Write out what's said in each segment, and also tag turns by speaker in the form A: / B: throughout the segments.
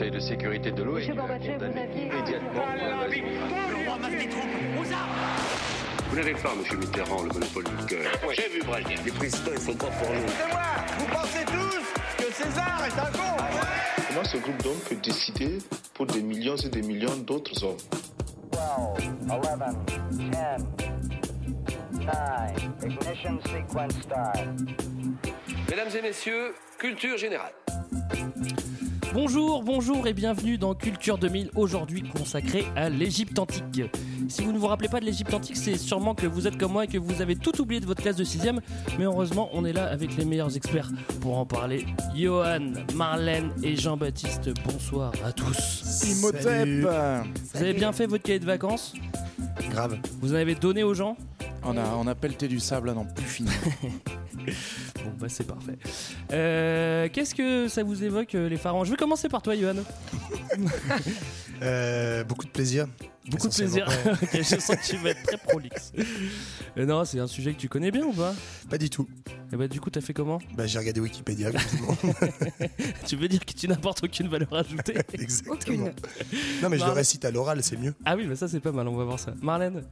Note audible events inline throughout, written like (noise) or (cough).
A: Conseil de sécurité de l'ONU a condamné immédiatement
B: Vous n'avez pas, monsieur Mitterrand, le monopole du cœur. J'ai vu Brezhnev. Les présidents, ils sont pas pour nous.
C: C'est moi Vous pensez tous que César est un con
D: Comment ce groupe d'hommes peut décider pour des millions et des millions d'autres hommes
E: 12, 11, 10, 9, ignition sequence start.
F: Mesdames et messieurs, culture générale.
G: Bonjour, bonjour et bienvenue dans Culture 2000, aujourd'hui consacré à l'Égypte antique. Si vous ne vous rappelez pas de l'Égypte antique, c'est sûrement que vous êtes comme moi et que vous avez tout oublié de votre classe de 6ème, mais heureusement, on est là avec les meilleurs experts pour en parler. Johan, Marlène et Jean-Baptiste, bonsoir à tous.
H: Imhotep
G: Vous avez bien fait votre cahier de vacances?
H: Grave.
G: Vous en avez donné aux gens?
H: On a, on a pelleté du sable à n'en plus finir. (laughs)
G: Bon bah c'est parfait. Euh, Qu'est-ce que ça vous évoque euh, les pharaons Je vais commencer par toi Johan. (laughs)
I: Euh, beaucoup de plaisir.
G: Beaucoup de plaisir. (laughs) Ok, je sens que tu vas être très prolixe. Euh, non, c'est un sujet que tu connais bien ou pas?
I: Pas du tout.
G: Et bah du coup t'as fait comment?
I: Bah, j'ai regardé Wikipédia.
G: Tu veux dire que tu n'apportes aucune valeur ajoutée?
I: Exactement. Non, mais je le
G: Marlène.
I: récite à l'oral, c'est mieux.
G: Ah oui, bah ça c'est pas mal, on va voir ça. Marlène,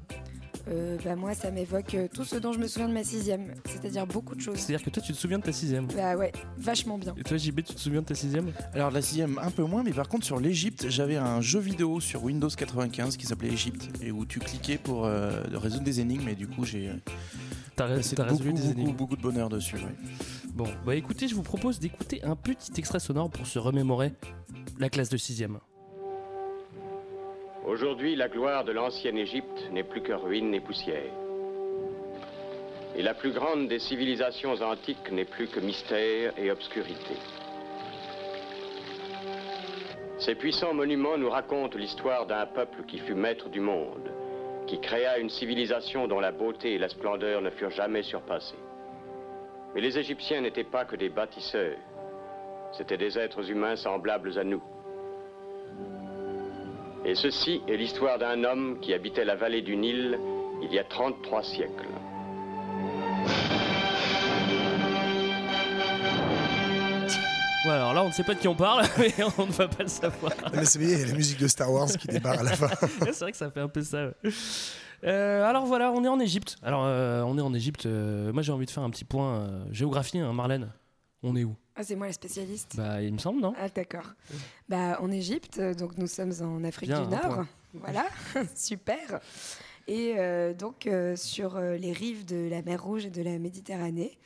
J: Euh, bah moi, ça m'évoque euh, tout ce dont je me souviens de ma sixième, c'est-à-dire beaucoup de choses.
G: c'est-à-dire que toi tu te souviens de ta sixième?
J: Bah ouais, vachement bien.
G: Et toi JB, tu te souviens de ta sixième?
H: Alors la sixième un peu moins, mais par contre sur l'Égypte, j'avais un jeu vidéo sur Windows 95 qui s'appelait Égypte et où tu cliquais pour euh, résoudre des énigmes et du coup j'ai
G: T'as
H: beaucoup,
G: résolu des
H: beaucoup,
G: énigmes.
H: beaucoup de bonheur dessus. ouais.
G: Bon, bah écoutez, je vous propose d'écouter un petit extrait sonore pour se remémorer la classe de sixième.
B: Aujourd'hui, la gloire de l'ancienne Égypte n'est plus que ruine et poussière. Et la plus grande des civilisations antiques n'est plus que mystère et obscurité. Ces puissants monuments nous racontent l'histoire d'un peuple qui fut maître du monde, qui créa une civilisation dont la beauté et la splendeur ne furent jamais surpassées. Mais les Égyptiens n'étaient pas que des bâtisseurs, c'étaient des êtres humains semblables à nous. Et ceci est l'histoire d'un homme qui habitait la vallée du Nil il y a 33 siècles.
G: Voilà, alors là on ne sait pas de qui on parle, (laughs) mais on ne va pas le savoir.
I: Mais c'est bien, il y a la musique de Star Wars qui débarre à la fin. (laughs)
G: c'est vrai que ça fait un peu ça. ouais. Euh, alors voilà, on est en Égypte. Alors euh, on est en Égypte. euh, moi j'ai envie de faire un petit point euh, géographie, hein, Marlène. On est où?
J: Ah, c'est moi la spécialiste.
G: Bah il me semble, non?
J: Ah d'accord. Bah en Égypte, donc nous sommes en Afrique
G: Bien,
J: du Nord.
G: point.
J: Voilà, (laughs) super. Et euh, donc euh, sur euh, les rives de la mer Rouge et de la Méditerranée.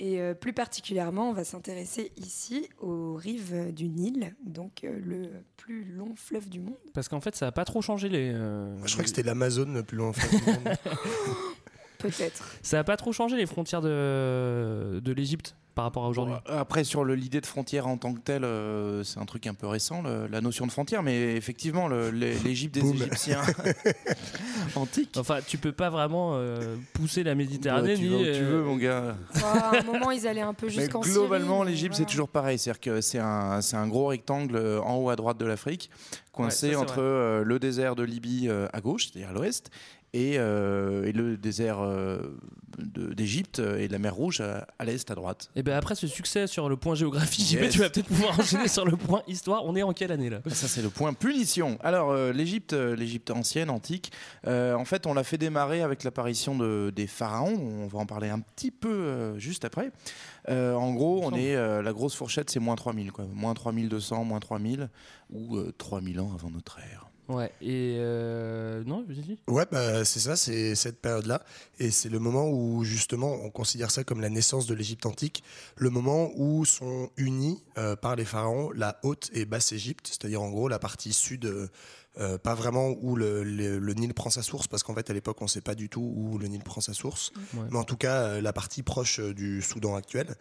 J: Et euh, plus particulièrement, on va s'intéresser ici aux rives du Nil, donc euh, le plus long fleuve du monde.
G: Parce qu'en fait ça a pas trop changé les. euh,
I: Je crois que c'était l'Amazone le plus en fait, du monde. (laughs) (laughs)
J: Peut-être.
G: Ça a pas trop changé les frontières de, de l'Égypte? Par rapport à aujourd'hui.
H: Après sur l'idée de frontière en tant que telle, euh, c'est un truc un peu récent, le- la notion de frontière, mais effectivement l'Égypte des
I: Boum.
H: Égyptiens (laughs) antiques.
G: Enfin, tu peux pas vraiment euh, pousser la Méditerranée
H: Ouais, tu
G: ni.
H: où tu
G: euh,
H: veux mon gars.
J: À un moment, ils allaient un peu jusqu'en Syrie.
H: globalement, l'Égypte,
J: voilà.
H: c'est toujours pareil. C'est-à-dire que c'est un, gros rectangle en haut à droite de l'Afrique, coincé
G: Ouais, ça, c'est
H: entre euh, le désert de Libye euh, à gauche, c'est-à-dire à l'ouest, et, euh, et le désert euh, d'Égypte et de la mer Rouge à, à l'est, à droite.
G: Et ben après ce succès sur le point géographie,
H: Yes.
G: tu vas peut-être pouvoir enchaîner sur le point histoire. On est en quelle année là?
H: Ça, c'est le point punition. Alors, euh, l'Égypte, euh, l'Égypte ancienne, antique, euh, en fait, on l'a fait démarrer avec l'apparition de, des pharaons. On va en parler un petit peu juste après. En gros, on est la grosse fourchette, c'est moins 3000, quoi. Moins 3200, moins 3000 ou euh, 3000 ans avant notre ère.
G: Ouais. Et euh, non, vas-y.
I: Ouais, bah, c'est ça, c'est cette période-là. Et c'est le moment où, justement, on considère ça comme la naissance de l'Égypte antique, le moment où sont unis euh, par les pharaons la haute et basse Égypte, c'est-à-dire en gros la partie sud, euh, euh, pas vraiment où le, le- le Nil prend sa source, parce qu'en fait, à l'époque, on ne sait pas du tout où le Nil prend sa source,
G: Ouais.
I: mais en tout cas, euh, la partie proche euh, du Soudan actuel,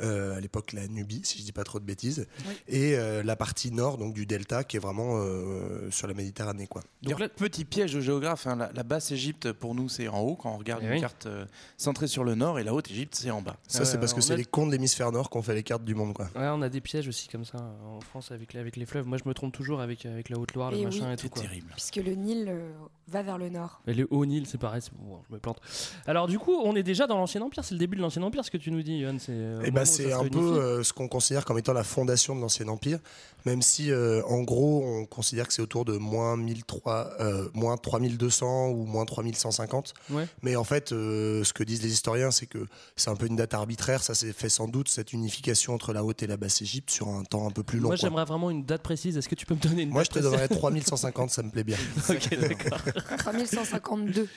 I: euh, à l'époque la Nubie, si je dis pas trop de bêtises,
J: Oui.
I: et euh, la partie nord, donc du delta, qui est vraiment euh, sur la Méditerranée, quoi.
G: Donc là,
H: Petit piège de géographe, hein, la, la basse Égypte, pour nous, c'est en haut, quand on regarde
G: Eh
H: une
G: oui.
H: carte euh, centrée sur le nord, et la haute Égypte, c'est en bas.
I: Ça, c'est parce que c'est
G: a-
I: les cons de l'hémisphère nord qui ont fait les cartes du monde, quoi.
G: Ouais, on a des pièges aussi comme ça en France avec les, avec les fleuves. Moi, je me trompe toujours avec, avec la Haute-Loire, le
J: Et
G: machin
J: oui.
G: et tout. Quoi.
H: terrible.
J: Puisque le Nil euh, va vers le nord.
G: Et le haut Nil, c'est pareil, bon, je me plante. Alors du coup, on est déjà dans l'ancien empire, c'est le début de l'ancien empire, ce que tu nous dis, Johan. C'est euh,
I: Eh ben, c'est un peu euh, ce qu'on considère comme étant la fondation de l'ancien empire, même si euh, en gros on considère que c'est autour de moins 1003, euh, moins 3200 ou moins 3150.
G: Ouais.
I: Mais en fait, euh, ce que disent les historiens, c'est que c'est un peu une date arbitraire. Ça s'est fait sans doute cette unification entre la haute et la basse Égypte sur un temps un peu plus long.
G: Moi, j'aimerais vraiment une date précise. Est-ce que tu peux me donner une
I: Moi, je te donnerais
G: précise?
I: 3150, ça me plaît bien. (laughs)
G: ok, d'accord.
J: 3152.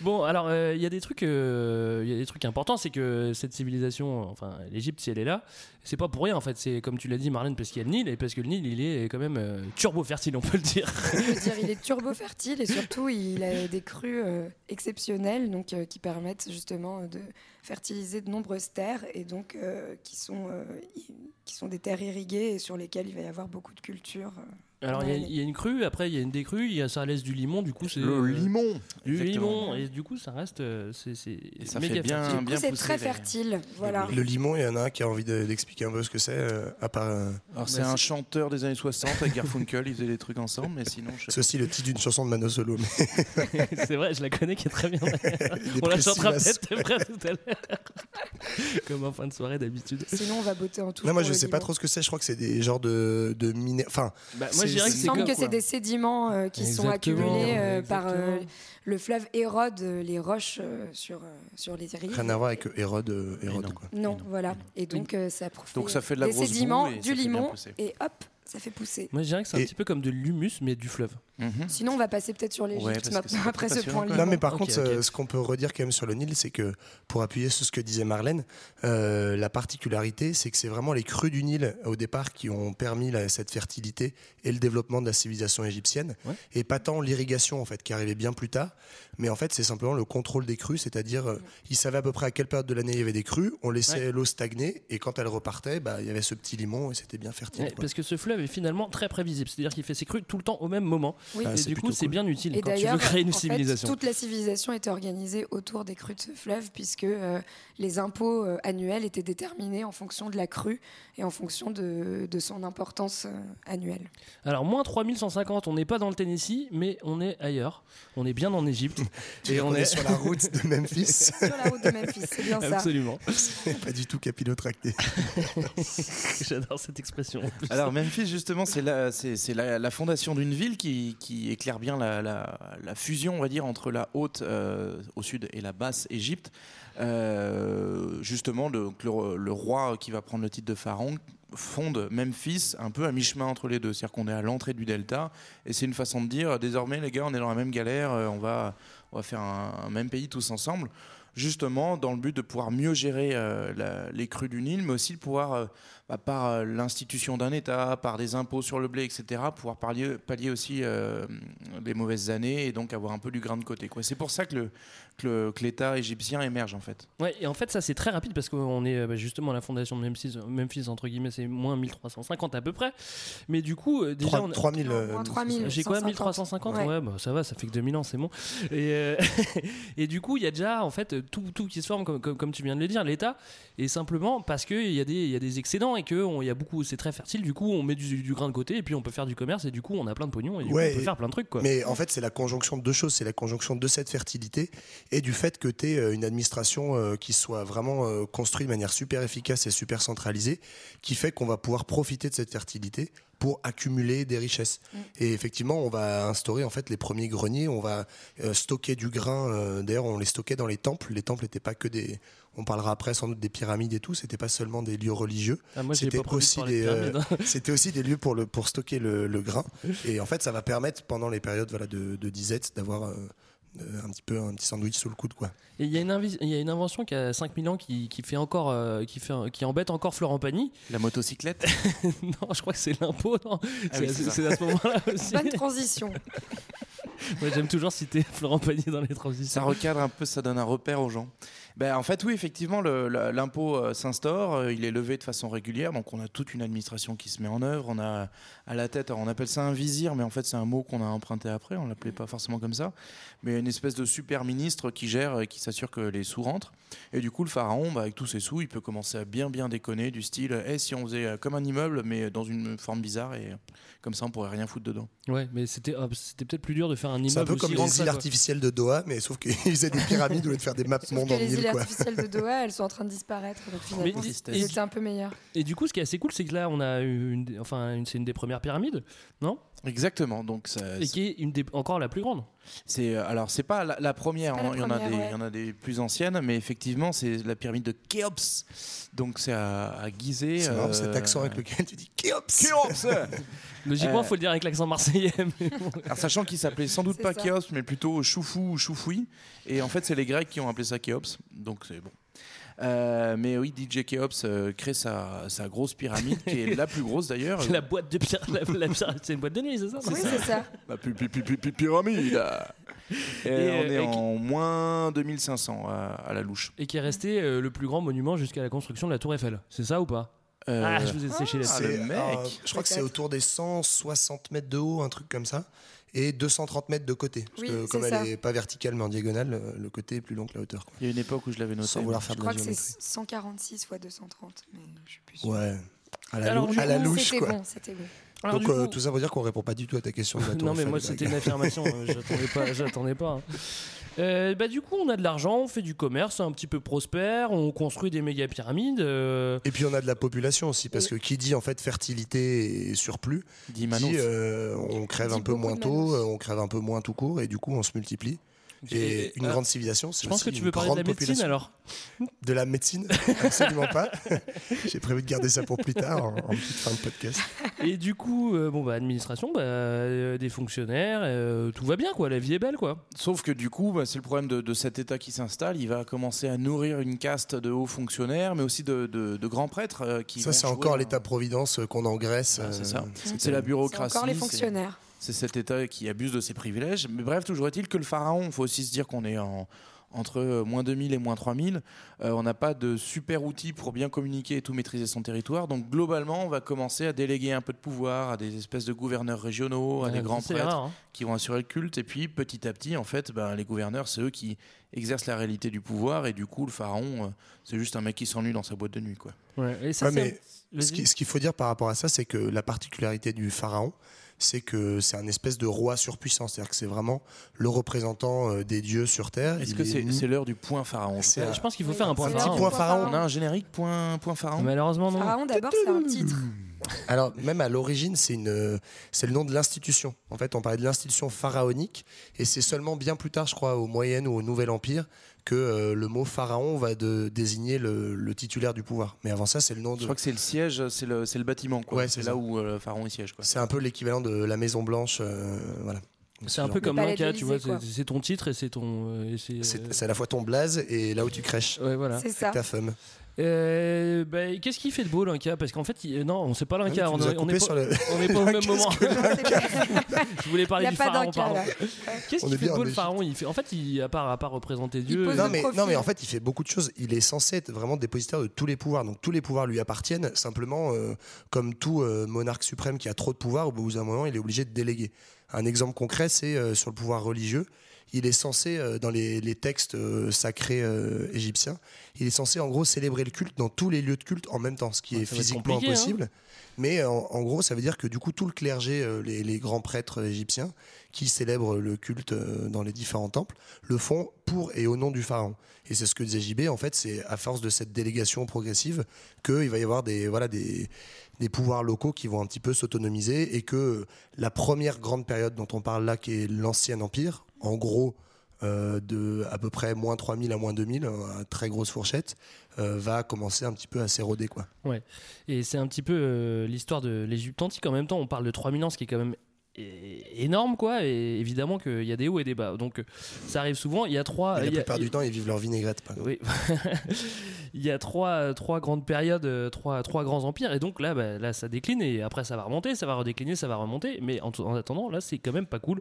G: Bon, alors euh, il y a des trucs, euh, il y a des trucs importants, c'est que cette civilisation, enfin l'Égypte, si elle est là, c'est pas pour rien en fait. C'est comme tu l'as dit, Marlène, parce qu'il y a le Nil et parce que le Nil, il est quand même euh, turbo fertile, on peut le dire.
J: Je veux dire, il est turbo fertile et surtout il a des crues euh, exceptionnelles donc, euh, qui permettent justement de fertiliser de nombreuses terres et donc euh, qui, sont, euh, qui sont des terres irriguées et sur lesquelles il va y avoir beaucoup de cultures.
G: Alors il y, a- y une crue, après il y a une décrue, il y a ça laisse du limon, du coup c'est
H: Le
G: euh,
H: limon.
G: du
H: exactement.
G: limon et du coup ça reste, euh, c'est c'est
H: Et ça
G: méga
H: fait bien-
G: fertile.
J: Du coup,
H: bien
J: c'est très
H: les-
J: fertile. Voilà.
I: Le limon, il y en a un qui a envie de- d'expliquer un peu ce que c'est, euh, à part. euh,
H: Alors c'est
G: Bah,
H: un
G: c'est-
H: chanteur des années 60 avec Garfunkel, ils faisaient des trucs ensemble, mais sinon je
I: aussi le titre d'une chanson de Mano Solo. mais (laughs)
G: c'est vrai, je la connais qui est très bien. On la chantera peut-être après tout à l'heure, comme en fin de soirée d'habitude.
J: Sinon, on va botter en tout.
I: Non, moi je sais pas trop ce que c'est. Je crois que c'est des genres de, de Enfin,
G: Bah, moi je dirais que
J: Il
G: c'est
J: semble que c'est des sédiments euh, qui sont accumulés euh, par euh, le fleuve érode euh, les roches euh, sur, sur les rives.
I: rien à voir avec Hérode. Hérode,
H: non.
I: quoi.
J: Non, voilà. Et donc, euh, ça profite
H: Donc ça fait de la
J: des
H: grosse boue
J: sédiments, du limon, et hop, ça fait pousser.
G: Moi je dirais que c'est un
I: Et-
G: petit peu comme de l'humus mais du fleuve.
H: Mhm.
J: Sinon, on va passer peut-être sur l'Égypte
H: Ouais, parce que
J: maintenant,
H: c'est
J: après ce
H: passionnant,
J: point
H: quand
I: Non, mais par
G: Ok,
I: contre,
G: ok.
I: euh, ce qu'on peut redire quand même sur le Nil, c'est que pour appuyer sur ce que disait Marlène, euh, la particularité, c'est que c'est vraiment les crues du Nil au départ qui ont permis la- cette fertilité et le développement de la civilisation égyptienne,
G: Ouais.
I: et pas tant l'irrigation en fait qui arrivait bien plus tard, mais en fait c'est simplement le contrôle des crues, c'est-à-dire euh, ils savaient à peu près à quelle période de l'année il y avait des crues, on laissait l'eau stagner et quand elle repartait, bah, il y avait ce petit limon et c'était bien fertile.
G: Ouais,
I: quoi.
G: parce que ce fleuve est finalement très prévisible, c'est-à-dire qu'il fait ses crues tout le temps au même moment.
J: Oui.
I: Ah,
G: et
I: c'est
G: du coup, c'est
I: cool.
G: bien utile
J: Et
G: quand tu veux
J: d'ailleurs,
G: créer une
J: en fait,
G: civilisation.
J: toute la civilisation était organisée autour des crues de ce fleuve, puisque euh, les impôts euh, annuels étaient déterminés en fonction de la crue et en fonction de, de son importance euh, annuelle.
G: Alors, moins 3150, on n'est pas dans le Tennessee, mais on est ailleurs. On est bien en Égypte. (laughs) et on,
I: on est sur la route de Memphis, (laughs)
J: Sur la route de Memphis, c'est bien ça.
G: Absolument.
I: pas du tout capillotracté. (laughs)
G: J'adore cette expression.
H: Alors Memphis justement c'est la, c'est la, la fondation d'une ville qui, qui éclaire bien la, la- la fusion on va dire entre la haute euh, au sud et la basse Égypte. Euh, justement le, roi qui va prendre le titre de pharaon fonde Memphis un peu à mi-chemin entre les deux. C'est-à-dire qu'on est à l'entrée du delta et c'est une façon de dire désormais les gars on est dans la même galère, euh, on va, faire un même pays tous ensemble. Justement, dans le but de pouvoir mieux gérer euh, la- les crues du Nil, mais aussi de pouvoir euh, bah, par euh, l'institution d'un État, par des impôts sur le blé, etc., pouvoir pallier, pallier aussi euh, les mauvaises années et donc avoir un peu du grain de côté. quoi. C'est pour ça que le- que le- que l'État égyptien émerge en fait.
G: Ouais, et en fait, ça c'est très rapide parce qu'on est bah, justement à la fondation de Memphis, Memphis entre guillemets, c'est moins 1350 à peu près. Mais du coup, euh, déjà,
I: Trois-
G: on a-
I: 3000.
J: Non,
I: euh,
J: moins 3000.
G: J'ai quoi
J: 150.
G: 1350 ouais.
J: Ouais.
G: bah, ça va, ça fait que 2000 ans, c'est bon. Et, euh, (laughs) et du coup, il y a déjà en fait tout, tout qui se forme, comme, comme, comme tu viens de le dire, l'État. Et simplement parce qu'il y, a des- y a des excédents et que on- il y a beaucoup, c'est très fertile. Du coup, on met du, du grain de côté et puis on peut faire du commerce et du coup, on a plein de pognon et du
I: Ouais,
G: coup, on peut faire plein de trucs. Quoi.
I: Mais en fait, c'est la conjonction de deux choses. C'est la conjonction de cette fertilité et du fait que tu es une administration euh, qui soit vraiment euh, construite de manière super efficace et super centralisée, qui fait qu'on va pouvoir profiter de cette fertilité pour accumuler des richesses. Et effectivement, on va instaurer en fait les premiers greniers, on va euh, stocker du grain. euh, D'ailleurs, on les stockait dans les temples. Les temples n'étaient pas que des. On parlera après sans doute des pyramides et tout. C'était pas seulement des lieux religieux.
G: Ah,
I: C'était aussi des, euh,
G: hein. (laughs)
I: c'était aussi des lieux pour, le, pour stocker le, le grain. (laughs) Et en fait, ça va permettre pendant les périodes voilà, de, de disette d'avoir un petit peu un petit sandwich sous le coude. Quoi.
G: Et il y, a une invi- il y a une invention qui a 5000 ans qui, qui fait encore, euh, qui, fait, qui embête encore Florent Pagny.
H: La motocyclette (laughs)
G: non, je crois que c'est l'impôt. non
H: Ah
G: c'est
H: oui, ça.
G: à ce moment-là (laughs) aussi.
J: Bonne transition. (laughs)
G: Moi, j'aime toujours citer Florent Pagny dans les
H: Ça
G: transitions.
H: recadre un peu, ça donne un repère aux gens. Ben, en fait, oui, effectivement, l'impôt euh, s'instaure, euh, il est levé de façon régulière, donc on a toute une administration qui se met en œuvre. On a à la tête, on appelle ça un vizir, mais en fait c'est un mot qu'on a emprunté après, on l'appelait pas forcément comme ça, mais une espèce de super ministre qui gère et qui s'assure que les sous rentrent. Et du coup, le pharaon, bah, avec tous ses sous, il peut commencer à bien bien déconner, du style, Eh, si on faisait euh, comme un immeuble, mais dans une forme bizarre, et euh, comme ça on pourrait rien foutre dedans.
G: Ouais, mais c'était c'était peut-être plus dur de faire un immeuble
I: C'est un peu
G: aussi
I: comme les îles artificielles de Doha, mais sauf qu'ils (laughs) faisaient des pyramides au lieu de faire des maps monde en
J: les
I: quoi.
J: artificielles de Doha, elles sont en train de disparaître. Donc finalement, étaient un peu meilleurs.
G: Et du coup, ce qui est assez cool, c'est que là, on a une, enfin, une, c'est une des premières pyramides, non?
H: Exactement, donc ça,
G: Et qui est une des, encore la plus grande.
H: C'est euh, alors c'est pas la, la première,
J: pas
H: hein,
J: la
H: il y en a
J: première,
H: des,
J: ouais.
H: il y en a des plus anciennes, mais effectivement c'est la pyramide de Khéops. Donc c'est à, à Gizeh.
I: C'est marrant
H: euh,
I: cet accent avec lequel tu dis Khéops.
H: Khéops. (laughs)
G: Logiquement,
H: Euh,
G: il faut le dire avec l'accent marseillais. mais bon.
H: Alors, sachant qu'il s'appelait sans doute pas
J: ça.
H: Khéops, mais plutôt Choufou ou Choufoui. Et en fait c'est les Grecs qui ont appelé ça Khéops, donc c'est bon. Euh, mais oui, DJ Khéops euh, crée sa, sa grosse pyramide, qui est la plus grosse d'ailleurs. (laughs)
G: la boîte de pyra- la, la pyra- c'est une boîte de nuit, c'est ça
J: Oui, c'est ça.
H: La pi- pi- pi- pi- pi- pyramide. Et,
G: Et,
H: on
G: euh,
H: est
G: et qui-
H: en moins 2500 à, à la louche.
G: Et qui est resté euh, le plus grand monument jusqu'à la construction de la Tour Eiffel. C'est ça ou pas
H: Euh,
G: Ah, je vous ai séché
H: Ah,
G: là-dessus.
H: le
I: C'est,
H: mec.
I: euh, je crois que c'est autour des 160 mètres de haut, un truc comme ça, et 230 mètres de côté. Parce
J: Oui,
I: que
J: c'est
I: comme
J: ça.
I: elle est pas verticale mais en diagonale, euh, le côté est plus long que la hauteur. quoi.
H: Il y a une époque où je l'avais noté.
I: Sans vouloir faire
J: Je
I: de la
J: crois que c'est
I: géométrie.
J: 146 fois 230, mais je suis plus sûre.
I: Ouais. À la,
G: Alors,
I: lou-
G: du
I: à la
G: coup,
I: louche,
J: C'était bon, c'était bon.
G: Alors,
I: Donc euh,
G: coup-
I: tout ça pour dire qu'on répond pas du tout à ta question. de (laughs) la Tour
G: Non, mais moi, c'était une affirmation. euh, J'attendais pas. (laughs) Euh, bah, du coup, on a de l'argent, on fait du commerce un petit peu prospère, on construit des méga pyramides. euh,
I: Et puis on a de la population aussi, parce que qui dit en fait fertilité et surplus,
H: Dit Manos.
I: dit euh, on crève
J: Dit
I: un peu
J: beaucoup
I: moins
J: de
I: tôt,
J: Manos.
I: euh, on crève un peu moins tout court, et du coup on se multiplie. Et une
G: ah,
I: grande civilisation, c'est
G: Je pense que tu veux parler de la médecine
I: population.
G: alors
I: De la médecine (laughs) Absolument pas. J'ai prévu de garder ça pour plus tard, en, en petite fin de podcast.
G: Et du coup, euh, bon, bah, administration, bah, euh, des fonctionnaires, euh, tout va bien quoi, la vie est belle quoi.
H: Sauf que du coup, bah, c'est le problème de, de cet État qui s'installe. Il va commencer à nourrir une caste de hauts fonctionnaires, mais aussi de, de- de grands prêtres euh, qui
I: Ça, c'est encore
H: un-
I: l'État-providence euh, qu'on engraisse.
H: Ah, c'est
I: euh,
H: ça.
I: c'est
H: la bureaucratie.
J: encore les fonctionnaires.
H: C'est cet État qui abuse de ses privilèges. Mais bref, toujours est-il que le pharaon, il faut aussi se dire qu'on est en, entre euh, moins 2000 et moins 3000. Euh, on n'a pas de super outils pour bien communiquer et tout maîtriser son territoire. Donc globalement, on va commencer à déléguer un peu de pouvoir à des espèces de gouverneurs régionaux, à des grands prêtres
G: rare, hein.
H: qui vont assurer le culte. Et puis petit à petit, en fait, ben, les gouverneurs, c'est eux qui exercent la réalité du pouvoir. Et du coup, le pharaon, euh, c'est juste un mec qui s'ennuie dans sa boîte de nuit. Quoi.
G: Ouais, et ça,
I: Ouais,
G: c'est-
I: mais ce qu'il faut dire par rapport à ça, c'est que la particularité du pharaon, c'est que c'est un espèce de roi surpuissant. C'est-à-dire que c'est vraiment le représentant euh, des dieux sur Terre.
H: Est-ce que
I: est
H: c'est l'heure du point pharaon je
G: pense qu'il faut faire un point
J: un
G: pharaon.
J: petit
I: point
J: point
I: pharaon.
H: On a un générique point, point pharaon?
G: Malheureusement non.
J: Pharaon, d'abord, c'est un titre.
I: Alors, même à l'origine, c'est une, c'est le nom de l'institution. En fait, on parlait de l'institution pharaonique, et c'est seulement bien plus tard, je crois, au Moyen ou au Nouvel Empire, que euh, le mot pharaon va de, désigner le, le titulaire du pouvoir. Mais avant ça, c'est le nom
H: Je
I: de.
H: crois que c'est le siège, c'est le, bâtiment. quoi.
I: Ouais,
H: c'est là
I: ça.
H: où euh, le pharaon siège. Quoi.
I: C'est un peu l'équivalent de la Maison Blanche, euh, voilà.
G: C'est un peu comme l'Inca, tu vois, c'est ton titre et c'est ton. euh, c'est, euh,
I: à la fois ton blaze et là où tu crèches.
G: Ouais, voilà.
J: C'est ça.
I: Ta femme.
G: Euh, bah, Qu'est-ce qu'il fait de beau l'Inca? Parce qu'en fait, il- non, on sait pas
I: Ah oui,
G: l'Inca.
I: tu
G: on on est pas-
I: le-
G: on n'est pas (laughs) au même moment. (laughs) Je voulais parler
J: Il y a
G: du
J: pas
G: pharaon. Qu'est-ce qu'il fait de beau
I: en
G: le pharaon il fait, En fait, il, à, part, à part représenter Dieu. euh,
I: Non mais,
J: profil.
I: non mais en fait il fait beaucoup de choses. Il est censé être vraiment dépositaire de tous les pouvoirs. Donc tous les pouvoirs lui appartiennent. Simplement, euh, comme tout euh, monarque suprême qui a trop de pouvoir, au bout d'un moment il est obligé de déléguer. Un exemple concret c'est euh, sur le pouvoir religieux. Il est censé, euh, dans les, les textes euh, sacrés euh, égyptiens, il est censé en gros célébrer le culte dans tous les lieux de culte en même temps, ce qui
G: Ouais,
I: est physiquement
G: hein.
I: impossible. Mais en, en gros, ça veut dire que du coup, tout le clergé, les, les grands prêtres égyptiens qui célèbrent le culte dans les différents temples, le font pour et au nom du pharaon. Et c'est ce que disait JB, en fait, c'est à force de cette délégation progressive qu'il va y avoir des, voilà, des, des pouvoirs locaux qui vont un petit peu s'autonomiser et que la première grande période dont on parle là, qui est l'Ancien Empire, en gros, euh, de à peu près moins 3000 à moins 2000, une très grosse fourchette, euh, va commencer un petit peu à s'éroder.
G: Ouais. Et c'est un petit peu euh, l'histoire de l'Égypte antique. En même temps, on parle de 3000 ans, ce qui est quand même énorme quoi et évidemment qu'il y a des hauts et des bas donc ça arrive souvent il y a trois
I: Mais la
G: y a-
I: plupart du temps, ils vivent leur vinaigrette. Pas.
G: oui. (laughs) il y a trois, trois grandes périodes, trois, trois grands empires, et donc là, bah, là, ça décline, et après, ça va remonter, ça va redécliner, ça va remonter, mais en, en attendant, là, c'est quand même pas cool,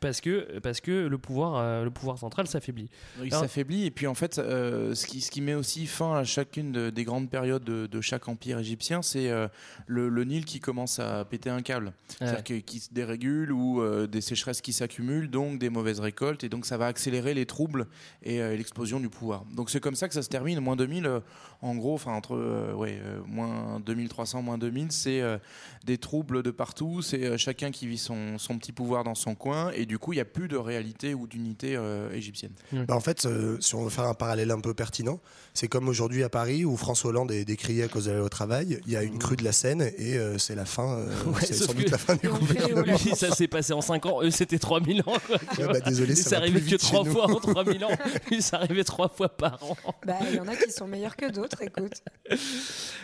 G: parce que, parce que le, pouvoir, euh, le pouvoir central s'affaiblit.
H: Il s'affaiblit et puis en fait, euh, ce, qui, ce qui met aussi fin à chacune de- des grandes périodes de, de chaque empire égyptien, c'est euh, le, le Nil qui commence à péter un câble, c'est-à-dire
G: Ouais.
H: que- qui se dérégule ou euh, des sécheresses qui s'accumulent, donc des mauvaises récoltes et donc ça va accélérer les troubles et euh, l'explosion du pouvoir. Donc c'est comme ça que ça se termine. Moins 2000, euh, en gros, enfin entre euh, ouais, euh, moins 2300, moins 2000, c'est euh, des troubles de partout. C'est euh, chacun qui vit son, son petit pouvoir dans son coin et du coup il n'y a plus de réalité ou d'unité euh, égyptienne.
I: Bah, en fait, euh, si on veut faire un parallèle un peu pertinent, c'est comme aujourd'hui à Paris où François Hollande est décrié à cause d'aller au travail. Il y a une crue de la Seine et euh, c'est la fin. euh,
G: Ouais,
I: c'est sans doute la fin du
J: fait-
G: Lui, ça s'est passé en 5 ans, eux c'était 3000 ans. Quoi,
I: Ouais, bah, désolé, ça
G: arrivé
I: plus
G: que
I: vite chez
G: 3
I: nous.
G: fois en 3000 ans. (laughs) Lui, c'est arrivé 3 fois par an.
J: Bah, il y en a qui sont meilleurs que d'autres, écoute.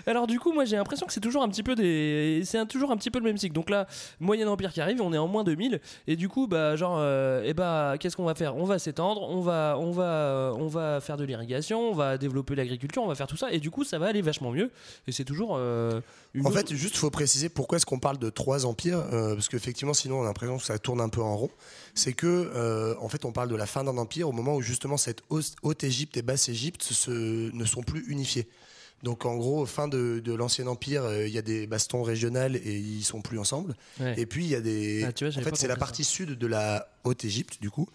G: Alors du coup, moi j'ai l'impression que c'est toujours un petit peu des, c'est toujours un petit peu le même cycle. Donc là, Moyen Empire qui arrive, on est en moins 2000, et du coup, bah genre, euh, eh bah, qu'est-ce qu'on va faire? On va s'étendre, on va, on va, euh, on va faire de l'irrigation, on va développer l'agriculture, on va faire tout ça, et du coup, ça va aller vachement mieux. Et c'est toujours. euh, une
I: En
G: autre-
I: fait, juste faut préciser pourquoi est-ce qu'on parle de trois empires, euh, parce sinon on a l'impression que ça tourne un peu en rond. C'est que, euh, en fait, on parle de la fin d'un empire au moment où justement cette Haute- Égypte et basse Égypte se- ne sont plus unifiées. Donc en gros, fin de, de l'ancien empire, euh, il y a des bastons régionales et ils sont plus ensemble.
G: Ouais.
I: Et puis il y a des.
G: Ah, vois,
I: en fait, c'est la partie sud de la Haute Égypte du coup.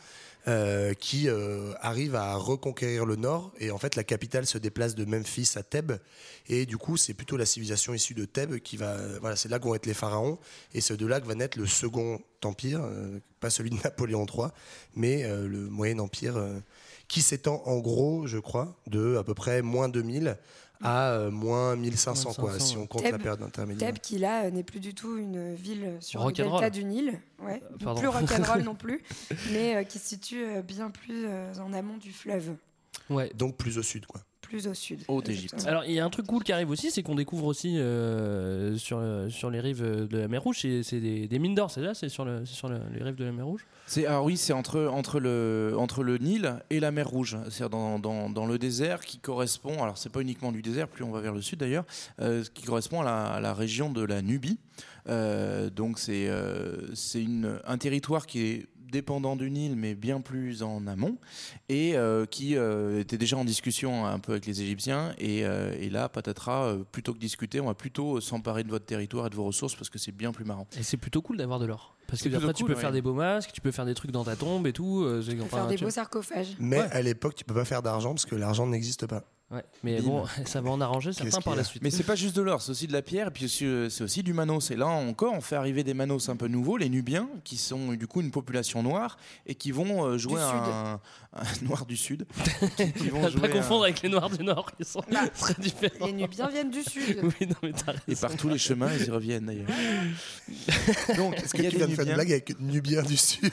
I: Euh, qui euh, arrive à reconquérir le nord. Et en fait la capitale se déplace de Memphis à Thèbes. Et du coup c'est plutôt la civilisation issue de Thèbes qui va voilà c'est là que vont être les pharaons. Et c'est de là que va naître le second empire euh, pas celui de Napoléon III mais euh, le Moyen Empire euh, qui s'étend en gros je crois de à peu près moins 2000 à euh, moins 1500 quoi
G: 1500,
I: si on compte
J: Thèbes-
I: la période intermédiaire.
J: Thèbes, qui là euh, n'est plus du tout une ville sur le delta du Nil, ouais,
G: pardon.
J: plus rock'n'roll (laughs) non plus, mais euh, qui se situe euh, bien plus euh, en amont du fleuve,
G: Ouais.
I: donc plus au sud quoi
J: plus au sud.
H: Haute Égypte.
J: Exactement.
G: Alors il y a un truc cool qui arrive aussi, c'est qu'on découvre aussi euh, sur, euh, sur les rives de la mer Rouge, c'est des, des mines d'or, c'est là, c'est sur, le, sur le- les rives de la mer Rouge?
H: C'est alors oui, c'est entre entre le entre le Nil et la mer Rouge, c'est dans, dans, dans le désert qui correspond. Alors c'est pas uniquement du désert, plus on va vers le sud d'ailleurs, euh, qui correspond à la, à la région de la Nubie. Euh, donc c'est euh, c'est une un territoire qui est dépendant du Nil, mais bien plus en amont, et euh, qui euh, était déjà en discussion un peu avec les Égyptiens. Et, euh, et là, patatras, euh, plutôt que discuter, on va plutôt s'emparer de votre territoire et de vos ressources parce que c'est bien plus marrant.
G: Et c'est plutôt cool d'avoir de l'or. Parce que tu peux faire des beaux masques, tu peux faire des trucs dans ta tombe et tout. euh,
J: peut
G: enfin,
J: faire des
G: tu-
J: beaux sarcophages.
I: mais
G: Ouais.
I: à l'époque tu peux pas faire d'argent parce que l'argent n'existe pas
G: Ouais, mais
H: Bim.
G: bon, (laughs) ça va en arranger certains par la suite.
H: Mais c'est pas juste de l'or, c'est aussi de la pierre, et puis euh, c'est aussi du manos. Et là encore, on fait arriver des manos un peu nouveaux, les Nubiens, qui sont du coup une population noire et qui vont euh, jouer
J: Du Sud.
H: un, (laughs) un noir du sud. qui, qui (laughs) vont jouer
G: pas
H: un-
G: confondre avec les noirs du Nord qui sont
J: Bah, (laughs)
G: très différents.
J: Les Nubiens viennent du sud.
G: Oui, non, mais
H: Et par tous les chemins, ils y reviennent d'ailleurs. Donc,
I: est-ce que
H: il y a
I: tu
H: des
I: viens de faire une
H: Nubiens.
I: blague avec Nubien du sud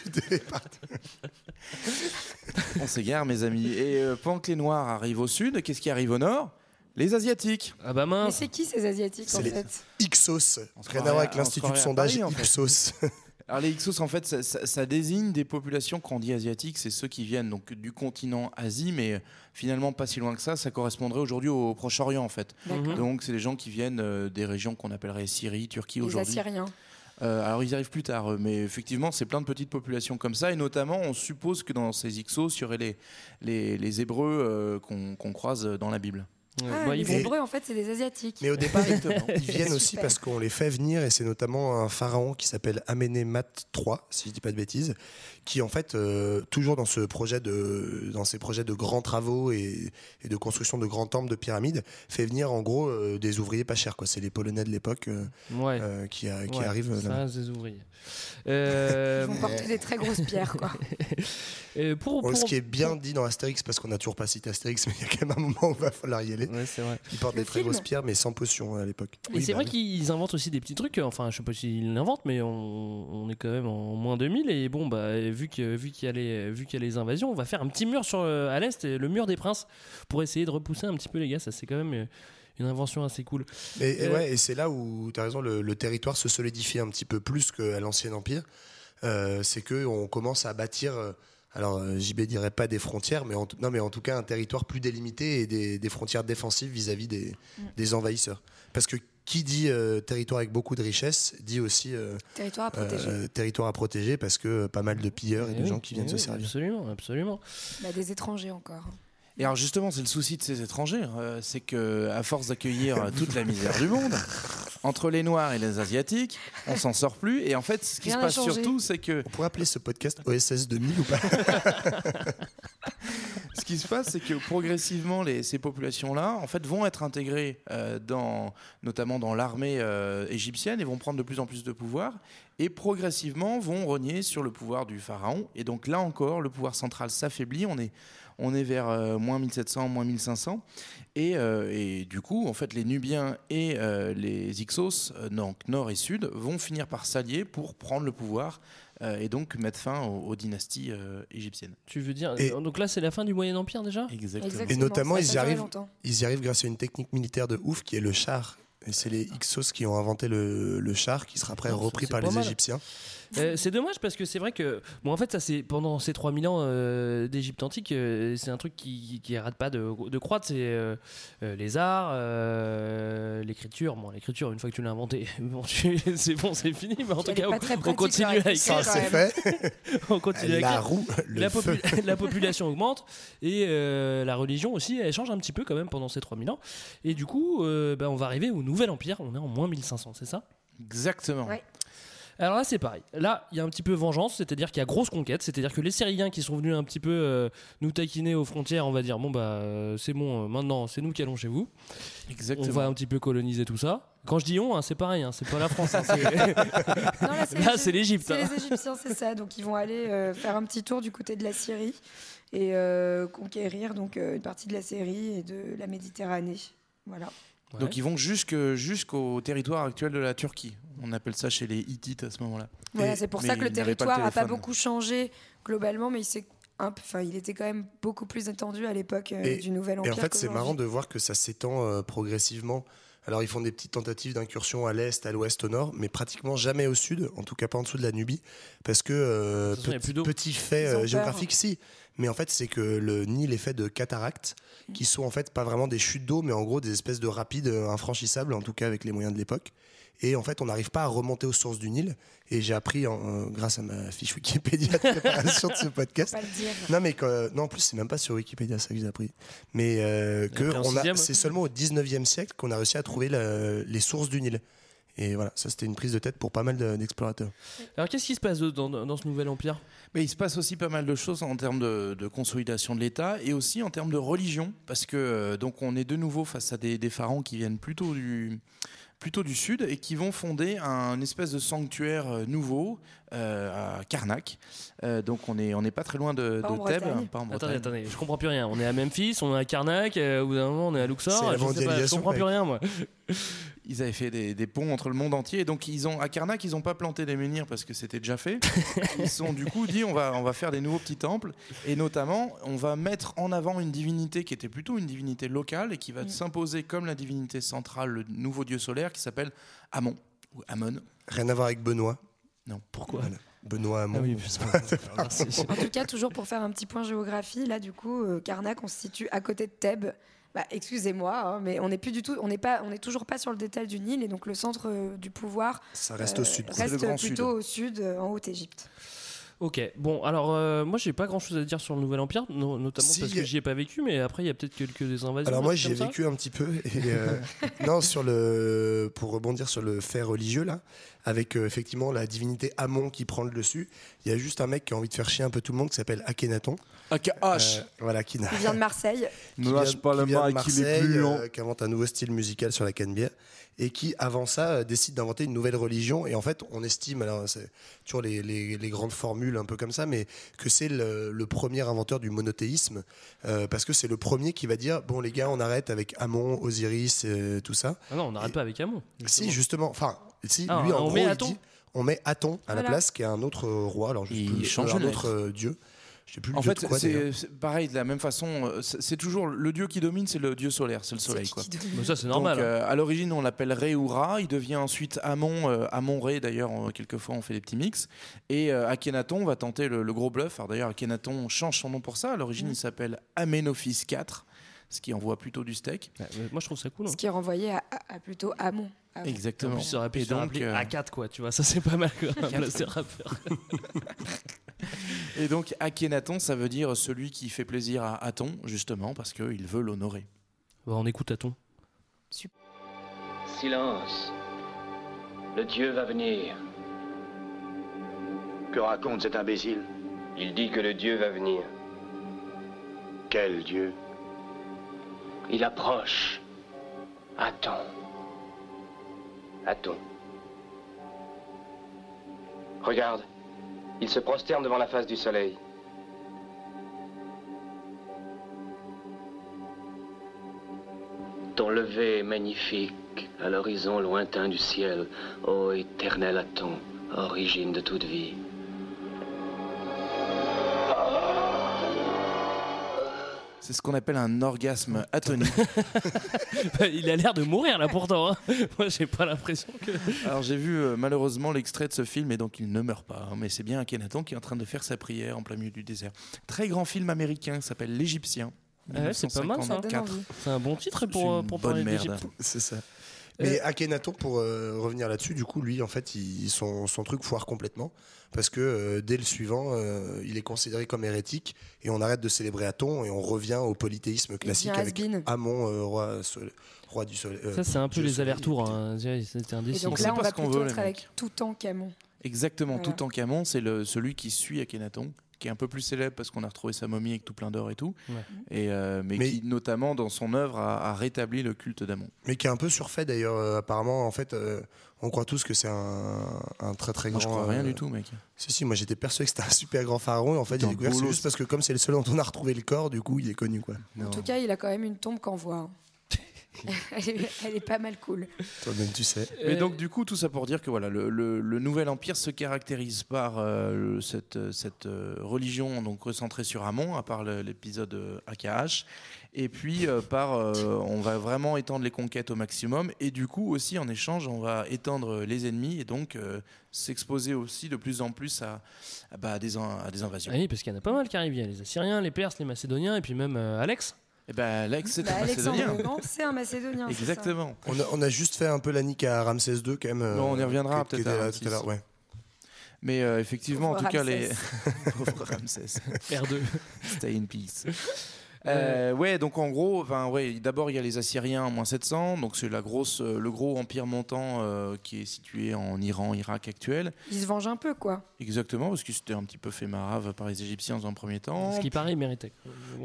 H: On s'égare, mes amis. Et euh, pendant que les Noirs arrivent au sud, qu'est-ce qui arrive au nord? Les Asiatiques.
G: Ah bah
J: Mais
G: mince.
J: c'est qui ces Asiatiques en
I: C'est les-
J: fait?
I: Ixos
H: On se
I: rien à voir avec l'institut de sondage
H: Paris, en fait.
I: Ipsos
H: Alors les Ixos, en fait, ça, ça- ça désigne des populations qu'on dit asiatiques, c'est ceux qui viennent donc du continent Asie, mais finalement pas si loin que ça. Ça correspondrait aujourd'hui au Proche-Orient, en fait.
J: D'accord.
H: Donc c'est des gens qui viennent euh, des régions qu'on appellerait Syrie, Turquie
J: Les
H: aujourd'hui.
J: Assyriens.
H: Euh, alors ils arrivent plus tard, mais effectivement c'est plein de petites populations comme ça, et notamment on suppose que dans ces Ixos, il y aurait les, les, les Hébreux euh, qu'on qu'on croise dans la Bible.
G: Ouais,
J: Ah,
G: bah, ils
J: les
G: vont-
J: Hébreux en fait c'est des Asiatiques.
I: Mais au départ, (laughs) ils viennent aussi
J: Super.
I: parce qu'on les fait venir, et c'est notamment un pharaon qui s'appelle Amenemhat III, si je dis pas de bêtises, qui en fait, euh, toujours dans, ce projet de, dans ces projets de grands travaux et, et de construction de grands temples de pyramides, fait venir en gros euh, des ouvriers pas chers. quoi. C'est les Polonais de l'époque euh,
G: Ouais.
I: euh, qui, a- qui
G: Ouais,
I: arrivent
G: ça des ouvriers. (laughs)
J: Ils vont porter des très grosses pierres quoi. (laughs)
G: pour,
I: Bon,
G: pour-
I: ce qui est bien dit dans Astérix, parce qu'on n'a toujours pas cité Astérix, mais il y a quand même un moment où il va falloir y aller.
G: Ouais, c'est vrai.
I: Ils portent des très grosses pierres, mais sans potion à l'époque.
G: Et
I: Oui,
G: c'est
I: bah
G: vrai qu'ils inventent aussi des petits trucs. Enfin, je sais pas s'ils l'inventent, mais on, on est quand même en moins 2000. Et bon, bah, vu qu'il y a les vu qu'il y a les invasions, on va faire un petit mur sur euh, à l'est, le mur des princes, pour essayer de repousser un petit peu les gars. Ça c'est quand même euh, une invention assez cool.
I: Et, et
G: Euh,
I: ouais, et c'est là où tu as raison, le, le territoire se solidifie un petit peu plus qu'à l'ancien empire. Euh, c'est que on commence à bâtir. Alors, euh, JB dirait pas des frontières, mais en, tout- non, mais en tout cas un territoire plus délimité et des, des frontières défensives vis-à-vis des, des envahisseurs. Parce que qui dit euh, territoire avec beaucoup de richesses dit aussi euh,
J: Territoire à protéger.
I: euh, territoire à protéger parce que pas mal de pilleurs et
G: Eh
I: de
G: oui,
I: gens qui viennent
G: eh
I: se
G: oui,
I: servir.
G: Absolument, absolument.
J: Bah, des étrangers encore.
H: Et alors justement, c'est le souci de ces étrangers, euh, c'est que à force d'accueillir toute la misère du monde, entre les Noirs et les Asiatiques, on s'en sort plus. Et en fait, ce qui
J: Rien
H: se passe
J: changé.
H: surtout, c'est que
I: On pourrait appeler ce podcast OSS 2000 ou pas (laughs)
H: ce qui se passe, c'est que progressivement, les, ces populations-là, en fait, vont être intégrées euh, dans, notamment dans l'armée euh, égyptienne, et vont prendre de plus en plus de pouvoir, et progressivement vont rogner sur le pouvoir du pharaon. Et donc là encore, le pouvoir central s'affaiblit. On est, on est vers euh, moins 1700, moins 1500, et, euh, et du coup, en fait, les Nubiens et euh, les Ixos, euh, donc nord et sud, vont finir par s'allier pour prendre le pouvoir. euh, et donc mettre fin aux, aux dynasties euh, égyptiennes.
G: Tu veux dire.
I: Et-
G: Donc là, c'est la fin du Moyen Empire déjà?
H: Exactement.
J: Exactement.
I: Et notamment, ils y arrivent. Ils y arrivent grâce à une technique militaire de ouf qui est le char. Et c'est les Ixos qui ont inventé le, le char qui sera après
G: ça,
I: repris par les
G: mal.
I: Égyptiens.
G: Euh, c'est dommage parce que c'est vrai que bon en fait ça c'est pendant ces 3000 ans euh, d'Égypte antique euh, c'est un truc qui, qui arrête pas de, de croître c'est les arts euh, l'écriture bon l'écriture une fois que tu l'as inventé (laughs) bon, c'est bon c'est fini mais en tout cas
J: pas
G: on, continue écrire
I: Ça, c'est fait. (laughs)
G: on continue à
I: La
G: écrire
I: roue, le
G: la,
I: feu.
G: popu- la population augmente et euh, la religion aussi elle change un petit peu quand même pendant ces 3000 ans et du coup euh, ben, on va arriver au nouvel empire on est en moins 1500 c'est ça?
H: Exactement.
J: Ouais.
G: Alors là, c'est pareil. Là, il y a un petit peu vengeance, c'est-à-dire qu'il y a grosse conquête, c'est-à-dire que les Syriens qui sont venus un petit peu euh, nous taquiner aux frontières, on va dire bon bah euh, c'est bon, euh, maintenant c'est nous qui allons chez vous.
H: Exactement.
G: On va un petit peu coloniser tout ça. Quand je dis on, hein, c'est pareil, hein, c'est pas la France. hein, c'est- (laughs)
J: Non, là,
G: c'est l'Égypte,
J: C'est
G: hein.
J: les Égyptiens, c'est ça. Donc, ils vont aller euh, faire un petit tour du côté de la Syrie et euh, conquérir donc euh, une partie de la Syrie et de la Méditerranée. Voilà.
G: Ouais.
H: Donc ils vont jusque- jusqu'au territoire actuel de la Turquie. On appelle ça chez les Hittites à ce moment-là.
J: Voilà,
I: Et-
J: c'est pour ça que le territoire n'a pas beaucoup changé globalement, mais il s'est un peu- Enfin, il était quand même beaucoup plus étendu à l'époque euh,
I: Et-
J: du Nouvel
I: Et
J: Empire.
I: en fait, c'est marrant de voir que ça s'étend euh, progressivement. Alors, ils font des petites tentatives d'incursion à l'est, à l'ouest, au nord, mais pratiquement jamais au sud, en tout cas pas en dessous de la Nubie, parce que euh, petit,
G: plus d'eau.
I: petit fait euh, géographique, si. Mais en fait, c'est que le Nil est fait de cataractes, qui sont en fait pas vraiment des chutes d'eau, mais en gros des espèces de rapides euh, infranchissables, en tout cas avec les moyens de l'époque. Et en fait, on n'arrive pas à remonter aux sources du Nil. Et j'ai appris, en- euh, grâce à ma fiche Wikipédia de préparation de ce podcast,
J: Pas le dire.
I: non, mais que- non, en plus, c'est même pas sur Wikipédia ça que j'ai appris. Mais euh, que on a- c'est seulement au 19e siècle qu'on a réussi à trouver la- les sources du Nil. Et voilà, ça c'était une prise de tête pour pas mal de- d'explorateurs.
G: Alors qu'est-ce qui se passe dans, dans ce nouvel empire?
H: Mais il se passe aussi pas mal de choses en termes de, de consolidation de l'État et aussi en termes de religion, parce que euh, donc on est de nouveau face à des, des pharaons qui viennent plutôt du plutôt du sud et qui vont fonder un espèce de sanctuaire euh, nouveau à Karnak. Euh, donc on est on n'est pas très loin de,
J: Pas en
H: de Thèbes,
J: Bretagne.
H: pas en
G: Attendez,
H: Bretagne.
G: attendez, je comprends plus rien. On est à Memphis, on est à Karnak, euh, au bout d'un moment on est à Luxor. Je, sais pas, je
I: mondialisation,
G: comprends plus rien moi. (laughs)
H: Ils avaient fait des, des ponts entre le monde entier. Donc ils ont à Karnak, ils n'ont pas planté des menhirs parce que c'était déjà fait. (laughs) Ils se sont du coup dit on va on va faire des nouveaux petits temples et notamment on va mettre en avant une divinité qui était plutôt une divinité locale et qui va
J: Mm.
H: s'imposer comme la divinité centrale, le nouveau dieu solaire qui s'appelle Amon ou Amon.
I: Rien à voir avec Benoît.
H: Non.
G: Pourquoi
I: Voilà. Benoît Hamon.
G: Ah oui. (laughs)
J: En tout cas, toujours pour faire un petit point géographie, là, du coup, euh, Karnak, on se situe à côté de Thèbes. Bah, excusez-moi, hein, mais on n'est plus du tout, on n'est pas, on est toujours pas sur le détail du Nil, et donc le centre euh, du pouvoir
I: Ça reste
J: euh,
I: au sud.
H: C'est le
J: Reste
H: Grand
J: plutôt au sud, euh, en Haute-Égypte.
G: Ok, bon, alors euh, moi j'ai pas grand chose à dire sur le Nouvel Empire, no- notamment
I: Si,
G: parce que j'y ai pas vécu, mais après il y a peut-être quelques des invasions.
I: Alors moi j'y ai vécu un petit peu et euh, (laughs) non sur le pour rebondir sur le fait religieux là avec euh, effectivement la divinité Amon qui prend le dessus il y a juste un mec qui a envie de faire chier un peu tout le monde qui s'appelle Akhenaton
H: AKH.
I: Euh, voilà qui
J: Il vient de Marseille. (laughs)
I: qui vient- qui vient de Marseille, euh, qui invente un nouveau style musical sur la cannebière et qui, avant ça, euh, décide d'inventer une nouvelle religion. Et en fait, on estime, alors c'est toujours les, les- les grandes formules un peu comme ça, mais que c'est le, le premier inventeur du monothéisme, euh, parce que c'est le premier qui va dire, bon les gars, on arrête avec Amon, Osiris, euh, tout ça.
G: Ah non, on n'arrête pas avec Amon.
I: Si, justement, enfin, si,
G: Ah,
I: lui, en
G: on
I: gros,
G: met
I: il dit, on met Aton à la place, qui est un autre roi, alors je sais
H: Il
I: plus,
H: change
I: un autre euh, dieu. Plus
H: En fait, c'est pareil, de la même façon, euh, c'est toujours le dieu qui domine, c'est le dieu solaire, c'est le soleil. Quoi.
G: Mais ça, c'est
H: Donc,
G: normal. hein.
H: euh, à l'origine, on l'appelle Ré ou Ra. Il devient ensuite Amon, euh, Amon-Ré. D'ailleurs, on- quelquefois, on fait des petits mix. Et euh, Akhenaton va tenter le, le gros bluff. Alors, d'ailleurs, Akhenaton change son nom pour ça. À l'origine,
J: Mm.
H: il s'appelle Amenophis IV, ce qui envoie plutôt du steak.
G: Moi, je trouve ça cool. hein.
J: Ce qui renvoyait à, à- à plutôt Amon.
G: En
H: Exactement.
G: plus, aurait pu
H: Et donc,
G: appeler
H: euh,
G: A4, quoi. Tu vois, ça, c'est pas mal. Quoi. (laughs) Rappeur.
H: et donc, Akhenaton, ça veut dire celui qui fait plaisir à Aton, justement, parce qu'il veut l'honorer.
G: Bon, on écoute Aton.
K: Silence. Le dieu va venir.
A: Que raconte cet imbécile?
K: Il dit que le dieu va venir.
A: Quel dieu?
K: Il approche. Attends. Attends. Regarde. Il se prosterne devant la face du soleil. Ton lever est magnifique à l'horizon lointain du ciel, ô éternel Aton, origine de toute vie.
H: C'est ce qu'on appelle un orgasme atonique. (laughs)
G: il a l'air de mourir, là, pourtant. hein. (laughs) Moi, j'ai pas l'impression que.
H: Alors j'ai vu euh, malheureusement l'extrait de ce film et donc il ne meurt pas. hein, mais c'est bien Akhenaton qui est en train de faire sa prière en plein milieu du désert. Très grand film américain qui s'appelle L'Égyptien.
G: Ah ouais, c'est pas mal, ça.
H: 1954.
G: C'est un bon titre pour, euh,
H: une
G: pour
H: bonne
G: parler
H: merde.
I: C'est ça. Mais Akhenaton, pour euh, revenir là-dessus, du coup, lui, en fait, il- son, son truc foire complètement. Parce que euh, dès le suivant, euh, il est considéré comme hérétique et on arrête de célébrer Aton et on revient au polythéisme classique avec. Amon, euh, roi, roi du soleil. euh,
G: Ça, c'est un peu les allers-retours. Hein. C'était
J: Et
G: indécis.
J: donc là, on
H: pas
J: va plutôt
H: veut,
J: être avec Toutankhamon.
H: Exactement,
J: Voilà.
H: Toutankhamon, c'est le, celui qui suit Akhenaton, qui est un peu plus célèbre parce qu'on a retrouvé sa momie avec tout plein d'or et tout,
G: Ouais.
H: et, euh, mais,
I: Mais-
H: qui notamment dans son œuvre a, a rétabli le culte d'Amon.
I: Mais qui est un peu surfait d'ailleurs, euh, apparemment. En fait, euh, on croit tous que c'est un, un très très
H: Moi
I: grand.
H: je crois rien du tout mec.
I: Si, si, moi j'étais persuadé que c'était un super grand pharaon. Et en fait, j'ai découvert c'est juste parce que comme c'est le seul dont on a retrouvé le corps, du coup, il est connu. quoi.
J: En tout cas, il a quand même une tombe qu'on voit. hein. (laughs) elle, est, elle est pas mal cool.
I: Toi-même, tu sais.
H: Mais
G: Euh,
H: donc du coup tout ça pour dire que voilà le, le- le nouvel empire se caractérise par euh, cette, cette euh, religion donc recentrée sur Amon à part l'épisode AKH et puis euh, par euh, on va vraiment étendre les conquêtes au maximum et du coup aussi en échange on va étendre les ennemis et donc euh, s'exposer aussi de plus en plus à, à, bah, à des, in- à des invasions.
G: Ah oui, parce qu'il y en a pas mal qui arrivent. Il y a les Assyriens, les Perses, les Macédoniens et puis même euh, Alex.
H: Et ben Alex c'est
J: Bah,
H: un
J: Alexandre
H: Macédonien.
J: le Grand, c'est un Macédonien. c'est ça.
H: Exactement.
I: On a, on a juste fait un peu la nique à Ramsès II quand même. euh,
H: Non, on y reviendra
I: qui- qui
H: peut-être
I: tout à l'heure, ouais.
H: Mais euh, effectivement,
J: Pauvre
H: en tout cas, les.
J: Ramsès. (laughs)
H: Pauvre Ramsès.
G: R2.
H: Stay in peace. Euh, ouais, donc en gros, ouais, d'abord il y a les Assyriens en moins 700, donc c'est la grosse, euh, le gros empire montant euh, qui est situé en Iran, Irak actuel.
J: Il se venge un peu, quoi.
H: Exactement, parce que c'était un petit peu fait marave par les Égyptiens dans un premier temps.
G: Ce qui paraît, il méritait.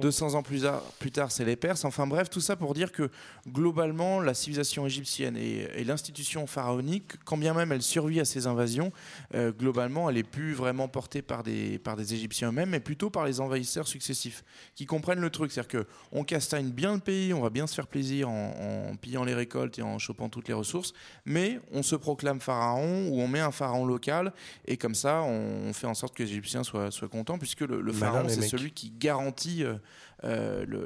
H: 200 ans plus tard, plus tard, c'est les Perses. Enfin bref, tout ça pour dire que globalement, la civilisation égyptienne et, et l'institution pharaonique, quand bien même elle survit à ces invasions, euh, globalement, elle est plus vraiment portée par des, par des Égyptiens eux-mêmes, mais plutôt par les envahisseurs successifs, qui comprennent le truc. C'est-à-dire qu'on castagne bien le pays, on va bien se faire plaisir en, en pillant les récoltes et en chopant toutes les ressources, mais on se proclame pharaon ou on met un pharaon local, et comme ça, on fait en sorte que les Égyptiens soient, soient contents, puisque le, le
I: Malin,
H: pharaon, c'est celui qui garantit euh,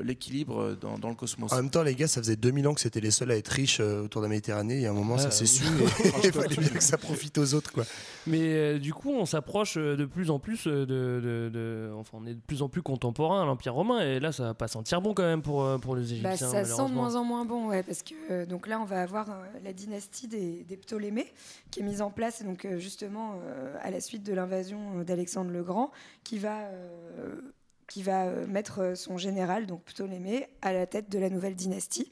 H: l'équilibre dans, dans le cosmos.
I: En même temps, les gars, ça faisait 2000 ans que c'était les seuls à être riches euh, autour de la Méditerranée. Il y a un moment,
G: Ah,
I: ça s'est
G: oui.
I: su. (laughs) Et il fallait bien que ça profite aux autres. Quoi.
G: Mais euh, du coup, on s'approche euh, de plus en plus euh, de, de- de- Enfin, on est de plus en plus contemporain à l'Empire romain, et là, ça va pas sentir bon quand même pour, euh, pour les Égyptiens.
J: Bah, ça sent de moins en moins bon, ouais, parce que euh, donc là, on va avoir euh, la dynastie des, des Ptolémées qui est mise en place, donc euh, justement euh, à la suite de l'invasion euh, d'Alexandre le Grand, qui va euh, qui va euh, mettre euh, son général, donc Ptolémée, à la tête de la nouvelle dynastie.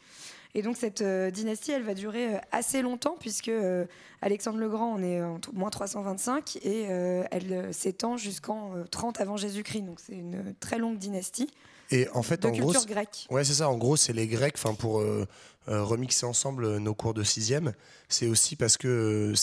J: Et donc cette euh, dynastie, elle va durer euh, assez longtemps puisque euh, Alexandre le Grand, on est en moins 325 et elle s'étend jusqu'en euh, 30 avant Jésus-Christ. Donc c'est une très longue dynastie
I: Et en fait,
J: de
I: en gros,
J: culture
I: c'est-
J: grecque.
I: Ouais, c'est ça. En gros, c'est les Grecs. Enfin, pour remixer ensemble nos cours de sixième, c'est aussi parce que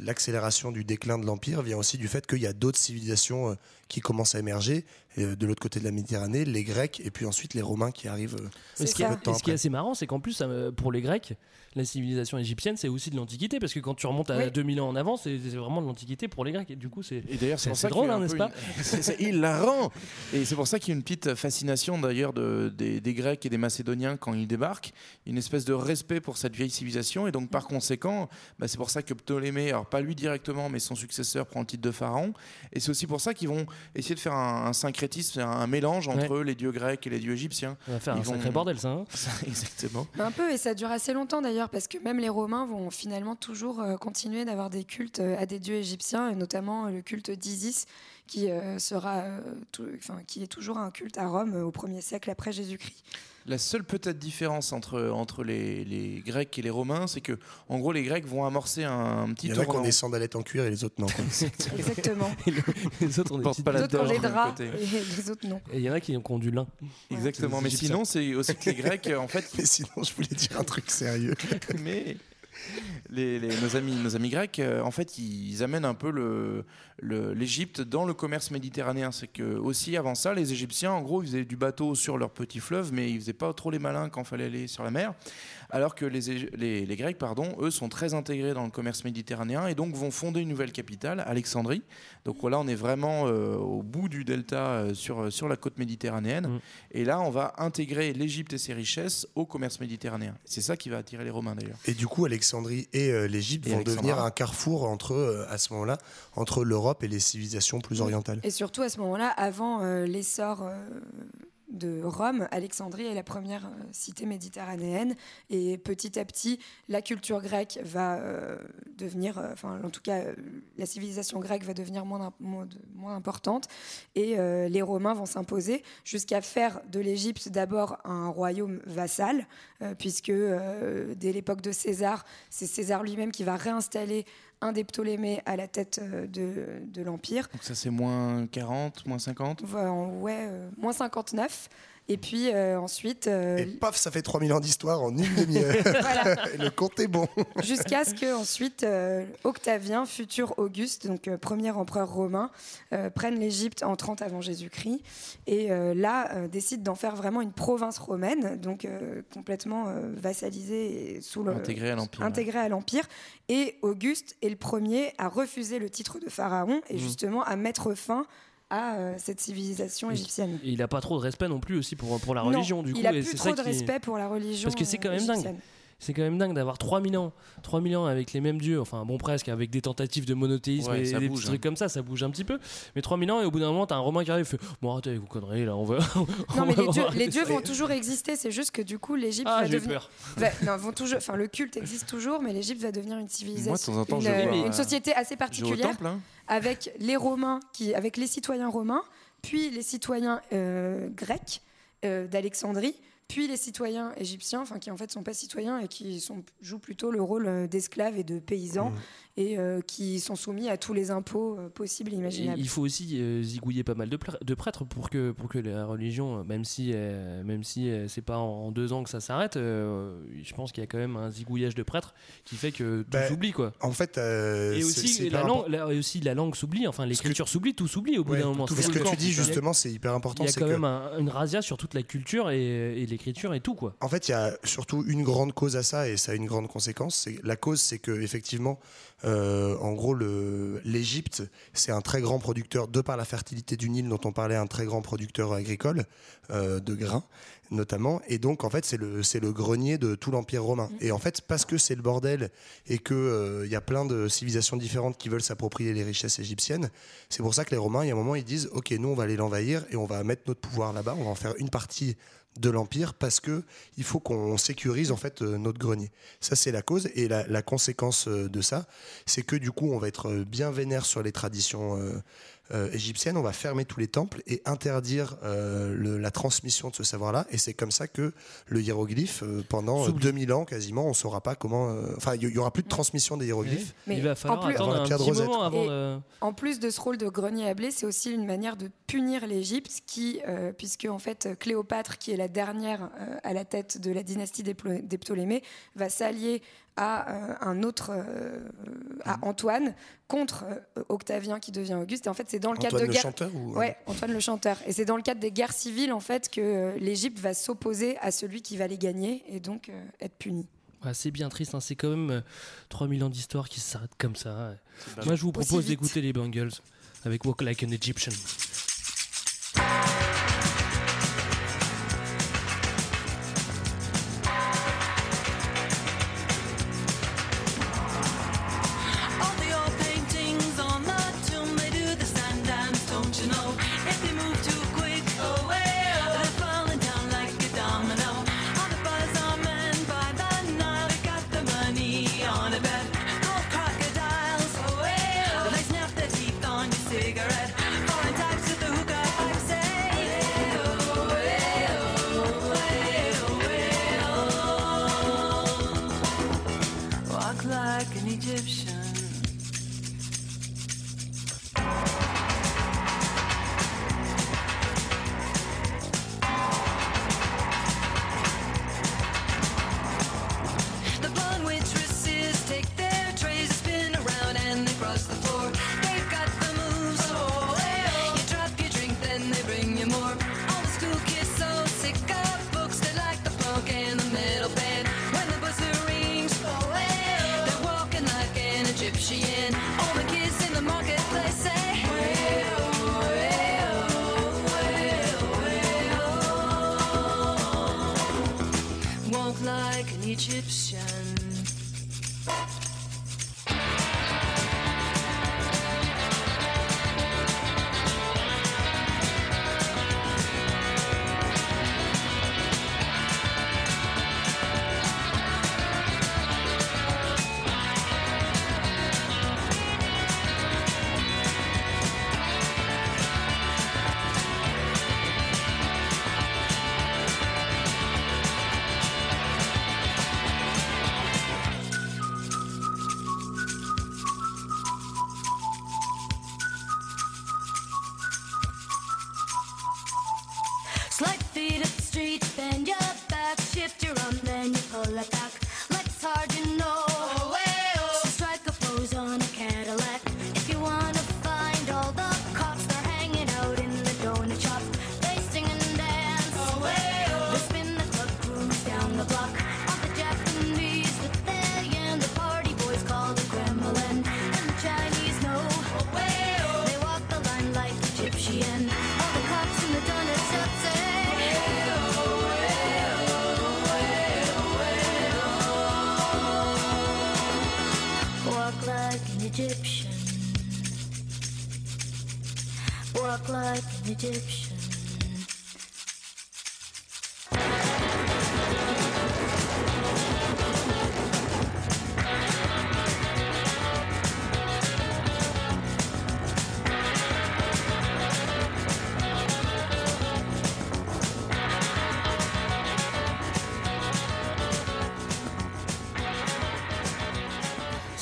I: l'accélération du déclin de l'Empire vient aussi du fait qu'il y a d'autres civilisations qui commencent à émerger. Et, euh, de l'autre côté de la Méditerranée, les Grecs et puis ensuite les Romains qui arrivent. euh,
G: Mais ce qui, est, ce qui est assez marrant, c'est qu'en plus, me- pour les Grecs, la civilisation égyptienne, c'est aussi de l'Antiquité, parce que quand tu remontes à
J: Oui.
G: 2000 ans en avant, c'est vraiment de l'Antiquité pour les Grecs. Et du coup, c'est
H: Et d'ailleurs, c'est
G: c'est
H: pour
G: assez
H: ça
G: drôle,
H: qu'il y a
G: hein, n'est-ce pas
H: une- (laughs) c'est- c'est hilarant. Et c'est pour ça qu'il y a une petite fascination d'ailleurs de- des, des Grecs et des Macédoniens quand ils débarquent, une espèce de respect pour cette vieille civilisation. Et donc, par conséquent, bah, c'est pour ça que Ptolémée, alors pas lui directement, mais son successeur prend le titre de pharaon. Et c'est aussi pour ça qu'ils vont essayer de faire un, un syncrétisme, un, un mélange entre les dieux grecs et les dieux égyptiens.
G: On va faire
H: Ils
G: un
H: vont-
G: sacré bordel, ça. hein. (laughs)
H: Exactement.
J: Un peu, et ça dure assez longtemps d'ailleurs, parce que même les Romains vont finalement toujours euh, continuer d'avoir des cultes euh, à des dieux égyptiens, et notamment euh, le culte d'Isis, qui, euh, sera, euh, tout- enfin, qui est toujours un culte à Rome euh, au 1er siècle après Jésus-Christ.
H: La seule peut-être différence entre, entre les, les Grecs et les Romains, c'est que, en gros, les Grecs vont amorcer un, un petit
I: Il y en a qui ont des sandalettes en cuir et les autres non. (laughs)
J: Exactement.
G: les autres ont des
H: pas la
J: Les autres ont
H: torche
J: les
H: de l'autre
J: draps,
H: côté.
J: et les autres non.
G: Et il y en a qui ont du lin.
H: Exactement, mais sinon, c'est aussi que les Grecs, en fait, (laughs)
I: Mais sinon, je voulais dire un truc sérieux. (laughs)
H: mais les, nos, amis, nos amis grecs, euh, en fait, ils amènent un peu l'Égypte dans le commerce méditerranéen. C'est que aussi avant ça, les Égyptiens, en gros, ils faisaient du bateau sur leur petit fleuve, mais ils faisaient pas trop les malins quand fallait aller sur la mer. Alors que les, les, les Grecs, pardon, eux, sont très intégrés dans le commerce méditerranéen et donc vont fonder une nouvelle capitale, Alexandrie. Donc voilà, on est vraiment euh, au bout du delta euh, sur, sur la côte méditerranéenne.
G: Mm.
H: Et là, on va intégrer l'Égypte et ses richesses au commerce méditerranéen. C'est ça qui va attirer les Romains d'ailleurs.
I: Et du coup, Alexandrie et euh, l'Égypte vont
H: Alexandra.
I: devenir un carrefour entre, euh, à ce moment-là, entre l'Europe et les civilisations plus orientales.
J: Et surtout à ce moment-là, avant euh, l'essor euh, de Rome, Alexandrie est la première euh, cité méditerranéenne. Et petit à petit, la culture grecque va euh, devenir, euh, enfin en tout cas, la civilisation grecque va devenir moins, moins, importante. Et les Romains vont s'imposer jusqu'à faire de l'Égypte d'abord un royaume vassal, puisque dès l'époque de César, c'est César lui-même qui va réinstaller un des Ptolémées à la tête euh, de, de l'Empire.
H: Donc ça c'est moins 40, moins 50
J: Voilà, ouais, euh, moins 59. Et puis euh, ensuite, euh,
I: Et paf, ça fait 3000 ans d'histoire en une demi-heure. (laughs)
J: Voilà. (laughs)
I: Et le compte est bon. (laughs)
J: jusqu'à ce que ensuite euh, Octavien, futur Auguste, donc euh, premier empereur romain, euh, prenne l'Égypte en 30 avant Jésus-Christ et euh, là euh, décide d'en faire vraiment une province romaine, donc euh, complètement euh, vassalisée et sous le
H: Intégré à l'Empire.
J: intégré à l'Empire. Et Auguste est le premier à refuser le titre de pharaon et
G: Mhm.
J: justement à mettre fin à euh, cette civilisation égyptienne.
G: Et il a pas trop de respect non plus aussi pour, pour la
J: Non,
G: religion. du
J: il
G: coup,
J: a
G: et
J: plus trop de respect pour la religion.
G: Parce que c'est quand même
J: euh,
G: dingue. C'est quand même dingue d'avoir 3000 ans, 3000 ans avec les mêmes dieux, enfin bon presque, avec des tentatives de monothéisme
H: Ouais,
G: et
H: ça
G: des
H: bouge,
G: petits trucs
H: hein.
G: comme ça, ça bouge un petit peu. Mais 3000 ans et au bout d'un moment, t'as un Romain qui arrive et fait Bon, arrêtez, vous conneries là, (laughs) on va. on
J: Non, mais
G: va
J: les dieux, les vont toujours exister, c'est juste que du coup, l'Égypte
G: Ah,
J: va devenir. non, vont toujours, enfin, le culte existe toujours, mais l'Égypte va devenir une civilisation.
H: Moi, de temps en temps,
J: une,
H: je vois,
J: une
H: euh,
J: société assez particulière
H: temple, hein.
J: avec les Romains, qui, avec les citoyens romains, puis les citoyens euh, grecs euh, d'Alexandrie, puis les citoyens égyptiens, enfin qui en fait sont pas citoyens et qui jouent plutôt le rôle euh, d'esclaves et de paysans
I: Mmh.
J: Et euh, qui sont soumis à tous les impôts euh, possibles et
G: Et
J: imaginables.
G: il faut aussi euh, zigouiller pas mal de, pr- de prêtres pour que, pour que la religion, même si, euh, même si euh, c'est pas en, en deux ans que ça s'arrête, euh, je pense qu'il y a quand même un zigouillage de prêtres qui fait que tout
I: Bah,
G: s'oublie quoi.
I: En fait, euh,
G: Et aussi, la langue, la- et aussi la langue s'oublie, enfin l'écriture s'oublie, tout s'oublie au bout
I: Ouais,
G: d'un moment.
I: tout ce que tu dis justement, c'est hyper important.
G: Il y a
I: c'est
G: quand
I: que-
G: même un- une razzia sur toute la culture et, et l'écriture et tout quoi.
I: En fait, il y a surtout une grande cause à ça et ça a une grande conséquence. La cause, c'est que effectivement, euh, en gros, l'Égypte, c'est un très grand producteur de par la fertilité du Nil dont on parlait, un très grand producteur agricole euh, de grains notamment. Et donc, en fait, c'est le grenier de tout l'empire romain. Et en fait, parce que c'est le bordel et que euh, y a plein de civilisations différentes qui veulent s'approprier les richesses égyptiennes, c'est pour ça que les Romains, il y a un moment, ils disent, ok, nous, on va aller l'envahir et on va mettre notre pouvoir là-bas. On va en faire une partie de l'empire parce que il faut qu'on sécurise en fait euh, notre grenier. Ça c'est la cause et la, conséquence euh, de ça, c'est que du coup on va être euh, bien vénère sur les traditions euh, égyptienne, on va fermer tous les temples et interdire euh, le- la transmission de ce savoir-là. Et c'est comme ça que le hiéroglyphe, euh, pendant euh,
L: S'oublie.
I: 2000 ans quasiment, on ne saura pas comment. euh, Enfin, il y aura plus de transmission des hiéroglyphes.
J: Mais
L: Il va falloir
J: en plus-
L: attendre un petit moment avant de...
J: En plus de ce rôle de grenier à blé, c'est aussi une manière de punir l'Égypte, qui, euh, puisque en fait Cléopâtre, qui est la dernière euh, à la tête de la dynastie des Ptolémées, va s'allier à euh, un autre, euh, à Antoine, contre euh, Octavien qui devient Auguste. Et en fait, c'est dans le cadre
I: Antoine
J: de
I: le
J: guerre.
I: chanteur ou
J: Ouais, Antoine le chanteur. Et c'est dans le cadre des guerres civiles en fait que euh, l'Égypte va s'opposer à celui qui va les gagner et donc euh, être puni.
L: Ouais, c'est bien triste, hein, c'est quand même euh, 3000 ans d'histoire qui s'arrêtent comme ça. Moi, je vous propose d'écouter les Bungles avec Walk Like an Egyptian.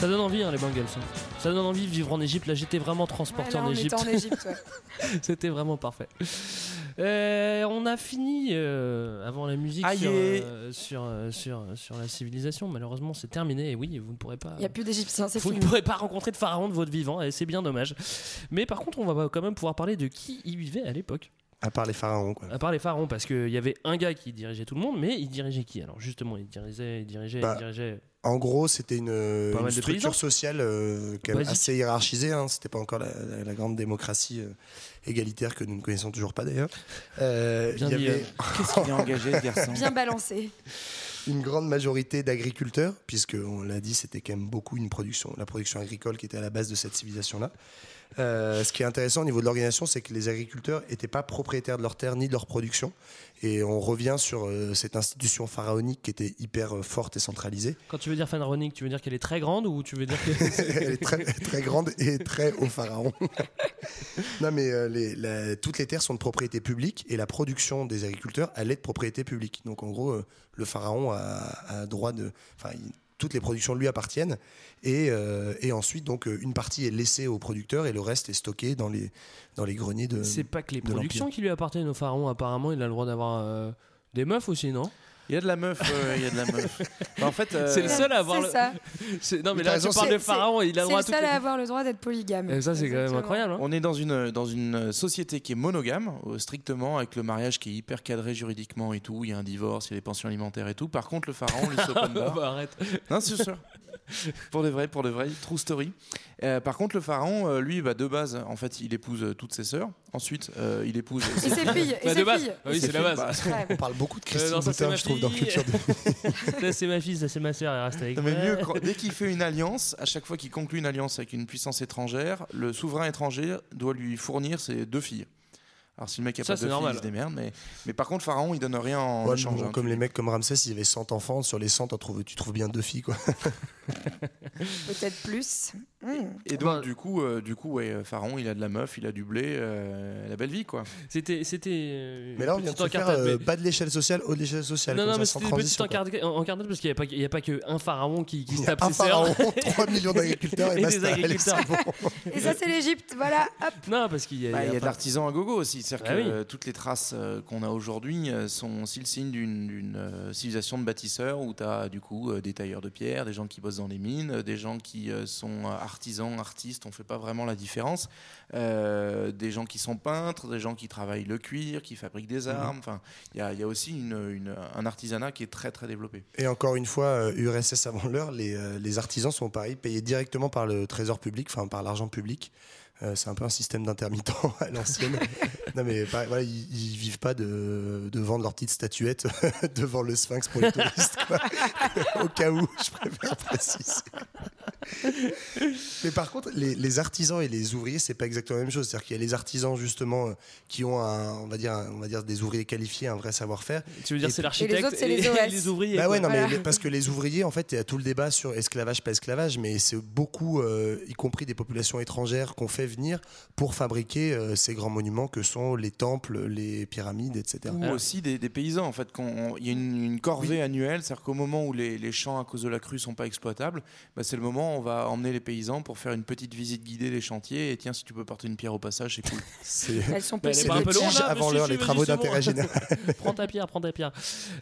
L: Ça donne envie, hein, les Bungles. hein. Ça donne envie de vivre en Égypte. Là, j'étais vraiment transporté
J: Ouais, là,
L: en Égypte.
J: était en Égypte, ouais. (laughs)
L: C'était vraiment parfait. Euh, on a fini euh, avant la musique sur, euh, sur, sur, sur la civilisation. Malheureusement, c'est terminé. Et oui, vous ne pourrez pas.
J: Il n'y a plus d'Égyptiens, c'est
L: Vous ne pourrez pas rencontrer de pharaon de votre vivant, et c'est bien dommage. Mais par contre, on va quand même pouvoir parler de qui y vivait à l'époque.
I: À part les pharaons, quoi.
L: À part les pharaons, parce qu'il y avait un gars qui dirigeait tout le monde, mais il dirigeait qui Alors justement, il dirigeait, il dirigeait,
I: Bah,
L: il dirigeait.
I: En gros, c'était une, structure sociale euh, quand même
L: Basique.
I: assez hiérarchisée. Hein. C'était pas encore la, la- la grande démocratie euh, égalitaire que nous ne connaissons toujours pas d'ailleurs. Euh,
L: Bien
I: il y
L: dit,
I: avait
H: Qu'est-ce qu'il est engagé, ce garçon
J: Bien balancé.
I: une grande majorité d'agriculteurs, puisque on l'a dit, c'était quand même beaucoup une production, la production agricole qui était à la base de cette civilisation-là. Euh, ce qui est intéressant au niveau de l'organisation, c'est que les agriculteurs n'étaient pas propriétaires de leurs terres ni de leur production. Et on revient sur euh, cette institution pharaonique qui était hyper euh, forte et centralisée.
L: Quand tu veux dire pharaonique, tu veux dire qu'elle est très grande ou tu veux dire que (laughs) (laughs)
I: Elle est très, très grande et très au pharaon. (laughs) Non, mais les- la- toutes les terres sont de propriété publique et la production des agriculteurs, elle est de propriété publique. Donc, en gros, le pharaon a, a droit de. Enfin, toutes les productions lui appartiennent. Et, euh, et ensuite, donc, euh, une partie est laissée aux producteurs et le reste est stocké dans les, dans les greniers de.
G: C'est pas que les productions qui lui appartiennent au pharaon, apparemment, il a le droit d'avoir euh, des meufs aussi, non?
H: Il y a de la meuf, euh, il y a de la meuf. (laughs) Bah, en fait, euh,
G: C'est le seul à avoir.
J: C'est
G: le-
J: ça. (laughs)
G: C'est- Non, mais
H: Mais t'as
G: là, tu
H: raison,
G: parles
H: c'est-
G: de pharaon, il a le
J: C'est
G: droit
J: le
G: à toutes
J: seul à avoir le droit d'être polygame.
G: Et ça, c'est quand même
J: Exactement.
G: incroyable. hein.
H: On est dans une, dans une société qui est monogame, euh, strictement, avec le mariage qui est hyper cadré juridiquement et tout. Il y a un divorce, il y a des pensions alimentaires et tout. Par contre, le pharaon, lui, c'est open bar.
G: Bah, arrête.
H: Non, c'est sûr. (laughs) pour de vrai, pour de vrai, true story. Euh, par contre, le pharaon, euh, lui, bah, de base, en fait, il épouse euh, toutes ses sœurs. Ensuite, euh, il épouse.
J: Et ses filles, et
G: Bah, de
J: ses
G: base.
J: filles.
G: Ah oui,
J: Et
G: c'est la base.
J: Ouais.
I: On parle beaucoup de
G: Euh,
I: Christine
G: non, ça, c'est
I: Boutin,
G: ma
I: je trouve, dans
G: fille.
I: Culture de... (laughs)
G: Ça, c'est ma fille, ça, c'est ma sœur, elle reste avec
H: Non,
G: moi.
H: mais mieux, quand- dès qu'il fait une alliance, à chaque fois qu'il conclut une alliance avec une puissance étrangère, le souverain étranger doit lui fournir ses deux filles. Alors si le mec a
G: Ça,
H: pas
G: c'est
H: de filles,
G: normal.
H: il se démerde. Mais, mais par contre, Pharaon, il donne rien en
I: Ouais,
H: échange.
I: bon,
H: hein.
I: comme les mecs comme Ramsès, il y avait 100 enfants. Sur les 100, t'en trouves, tu trouves bien deux filles. Quoi. (laughs)
J: Peut-être plus. Hmm.
H: Et donc, du coup, euh, du coup ouais, euh, Pharaon, il a de la meuf, il a du blé, euh, la belle vie, quoi.
G: C'était. c'était euh,
I: Mais là, on vient de se faire euh,
G: mais-
I: bas de l'échelle sociale, haut de l'échelle sociale.
G: Non, non,
I: ça,
G: mais c'était petite encartade parce qu'il n'y a, pas que- il y a pas qu'un pharaon qui, qui se tape
I: un
G: ses sœurs.
I: pharaon, (laughs) 3 millions d'agriculteurs et
G: des (laughs) agriculteurs.
I: bon.
J: Et ça, c'est l'Égypte. Voilà, hop.
G: Non, parce qu'il y a.
H: Bah, Il y a de
G: pas-
H: l'artisan à gogo aussi. C'est-à-dire
G: Bah
H: que
G: oui.
H: euh, toutes les traces euh, qu'on a aujourd'hui euh, sont aussi le signe d'une civilisation de bâtisseurs où tu as du coup des tailleurs de pierre, des gens qui bossent dans les mines, des gens qui sont artisans, artistes, on fait pas vraiment la différence, euh, des gens qui sont peintres, des gens qui travaillent le cuir, qui fabriquent des armes. Enfin, il y a, il y a aussi une- une- un artisanat qui est très très développé.
I: Et encore une fois, URSS avant l'heure, les, les artisans sont pareil, payés directement par le trésor public, enfin par l'argent public. Euh, c'est un peu un système d'intermittent (laughs) à l'ancienne. (laughs) non mais pareil, voilà, ils, ils vivent pas de, de vendre leurs petites statuettes (laughs) devant le sphinx pour les touristes. quoi. Au cas où, je préfère préciser. mais par contre, les, les artisans et les ouvriers, c'est pas exactement la même chose. C'est-à-dire qu'il y a les artisans justement euh, qui ont un, on va dire, un- on va dire des ouvriers qualifiés, un vrai savoir-faire.
G: Tu veux dire,
I: Et
G: c'est l'architecte
J: Et les autres, c'est les OS.
G: les ouvriers.
I: bah ouais, non, mais
J: Voilà.
I: parce que les ouvriers, en fait, il y a tout le débat sur esclavage, pas esclavage, mais c'est beaucoup, euh, y compris des populations étrangères, qu'on fait venir pour fabriquer euh, ces grands monuments que sont les temples, les pyramides, etc.
H: Ou aussi des, des paysans, en fait. Il y a une, une corvée annuelle, c'est-à-dire qu'au moment où les, les champs à cause de la crue sont pas exploitables, bah, c'est le moment où on va emmener les paysans pour faire une petite visite guidée des chantiers. Et tiens, si tu peux porter une pierre au passage, c'est cool. (laughs)
I: C'est
J: Elles sont
G: Bah,
I: le tige avant l'heure,
G: si,
I: les travaux d'intérêt général. (laughs)
G: prends ta pierre, prends ta pierre.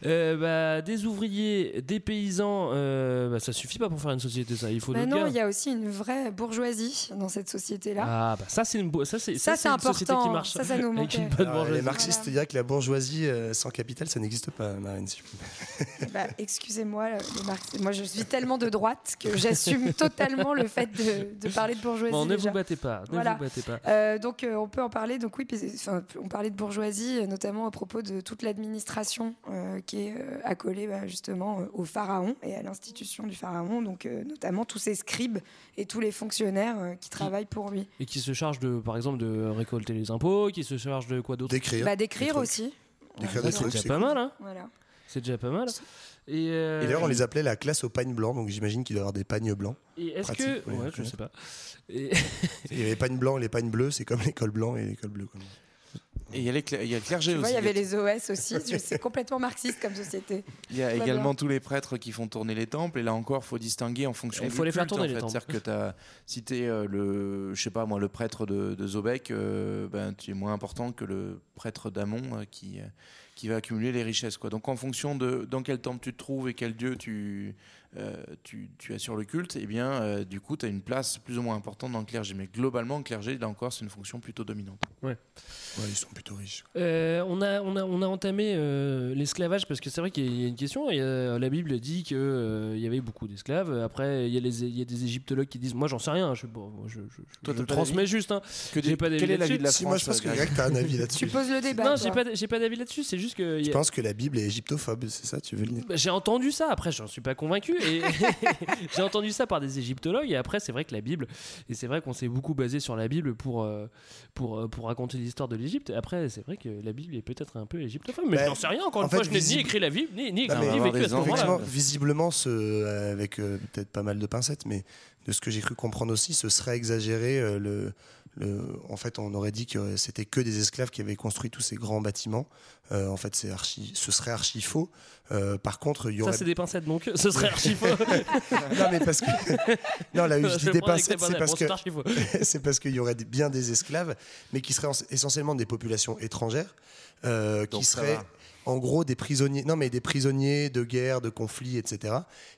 G: Euh, bah, des ouvriers, des paysans, euh, bah, ça suffit pas pour faire une société, ça. Il faut
J: Bah non, il y a aussi une vraie bourgeoisie dans cette société-là.
G: Ah, bah ça, c'est une, bo- ça, c'est,
J: Ça, c'est
G: une société
J: important.
G: qui marche.
J: Ça, ça nous (laughs)
G: avec une bonne
I: Alors, les
G: bourgeoisie.
I: marxistes diraient que la bourgeoisie euh, sans capital, ça n'existe pas, Marine. me-
J: Bah, excusez-moi, moi je suis tellement de droite que j'assume (laughs) totalement le fait de, de parler de bourgeoisie.
G: Bon, ne
J: déjà.
G: vous battez pas, ne
J: Voilà.
G: vous battez pas.
J: Euh, donc euh, on peut en parler. Donc oui, puis, enfin, on parlait de bourgeoisie, euh, notamment à propos de toute l'administration euh, qui est euh, accolée bah, justement euh, au pharaon et à l'institution du pharaon. Donc euh, notamment tous ses scribes et tous les fonctionnaires euh, qui travaillent pour lui.
G: Et qui se charge de, par exemple, de récolter les impôts, qui se charge de quoi d'autre
I: D'écrire.
J: Bah, d'écrire aussi.
I: D'écrire
G: Ça,
I: des
G: C'est
I: trucs,
G: déjà
I: c'est
G: pas
I: cool.
G: mal, hein
J: Voilà.
G: C'est déjà pas mal. Et, euh,
I: Et d'ailleurs, on les appelait la classe au pagne blanc, donc j'imagine qu'il doit y avoir des pagnes blancs.
G: et est-ce que.
I: ouais,
G: Ouais, je
I: ouais.
G: sais pas. Et-
I: Il y a les pagnes blancs et les pagnes bleus, c'est comme l'école blanc et l'école bleue. quoi.
H: Et il y a, les cl- il y a le clergé
J: Tu vois,
H: aussi.
J: il y avait les OS aussi. (laughs) C'est complètement marxiste comme société.
H: Il y a également
J: bien.
H: tous les prêtres qui font tourner les temples. Et là encore, faut distinguer en fonction
G: Il
H: du
G: faut les faire tourner,
H: en
G: les temples.
H: C'est-à-dire que t'as, si tu es le, je sais pas moi, le prêtre de, de Zobek, euh, ben, tu es moins important que le prêtre d'Amon euh, qui, euh, qui va accumuler les richesses. Quoi. Donc en fonction de dans quel temple tu te trouves et quel dieu tu, euh, tu, tu assures le culte, eh bien, euh, du coup, tu as une place plus ou moins importante dans le clergé. Mais globalement, le clergé, là encore, c'est une fonction plutôt dominante.
G: Ouais.
I: Ouais, ils sont plutôt riches.
G: Euh, on, a, on, a, on a entamé euh, l'esclavage parce que c'est vrai qu'il y a une question. A- la Bible dit qu'il y avait beaucoup d'esclaves. Après, il y, a les, il y a des égyptologues qui disent Moi, j'en sais rien. Je, bon, moi, je, je- je-
H: Toi,
G: je
H: t'as pas
G: transmets juste. hein.
H: Que
G: J'ai
H: des-
G: pas d'avis
H: quel est l'avis
G: là-dessus.
H: de la
I: Si,
H: France
I: moi, je pense que
H: Greg
I: Greg, t'as un avis là-dessus.
J: Tu poses le débat.
G: Non, j'ai pas, j'ai pas d'avis là-dessus. C'est juste que. il y
I: Je
G: a-
I: pense que la Bible est égyptophobe, c'est ça, tu veux le dire?
G: Bah, J'ai entendu ça, après j'en suis pas convaincu, et (laughs) j'ai entendu ça par des égyptologues, et après c'est vrai que la Bible, et c'est vrai qu'on s'est beaucoup basé sur la Bible pour, euh, pour, euh, pour raconter l'histoire de l'Égypte, après c'est vrai que la Bible est peut-être un peu égyptophobe, mais
I: Bah,
G: je n'en sais rien, encore
I: en
G: une fois,
I: fait,
G: je n'ai ni écrit la Bible, ni, ni,
I: Non,
G: ni
I: mais
G: vécu à ce moment-là.
I: Visiblement, ce, avec euh, peut-être pas mal de pincettes, mais de ce que j'ai cru comprendre aussi, ce serait exagéré. euh, le, le- en fait, on aurait dit que c'était que des esclaves qui avaient construit tous ces grands bâtiments. Euh, en fait, c'est archi, ce serait archi faux. Euh, par contre, il y aurait.
G: Ça c'est des pincettes donc, ce serait (laughs) archi faux.
I: non, mais parce que. (laughs) Non, là où je
G: Je
I: dis des pincettes,
G: tes
I: c'est parce
G: Bon,
I: que. c'est (laughs) parce qu'il y aurait bien des esclaves, mais qui seraient en- essentiellement des populations étrangères, euh,
H: Donc
I: qui
H: ça
I: seraient
H: va.
I: En gros des prisonniers, non mais des prisonniers de guerre, de conflits, etc.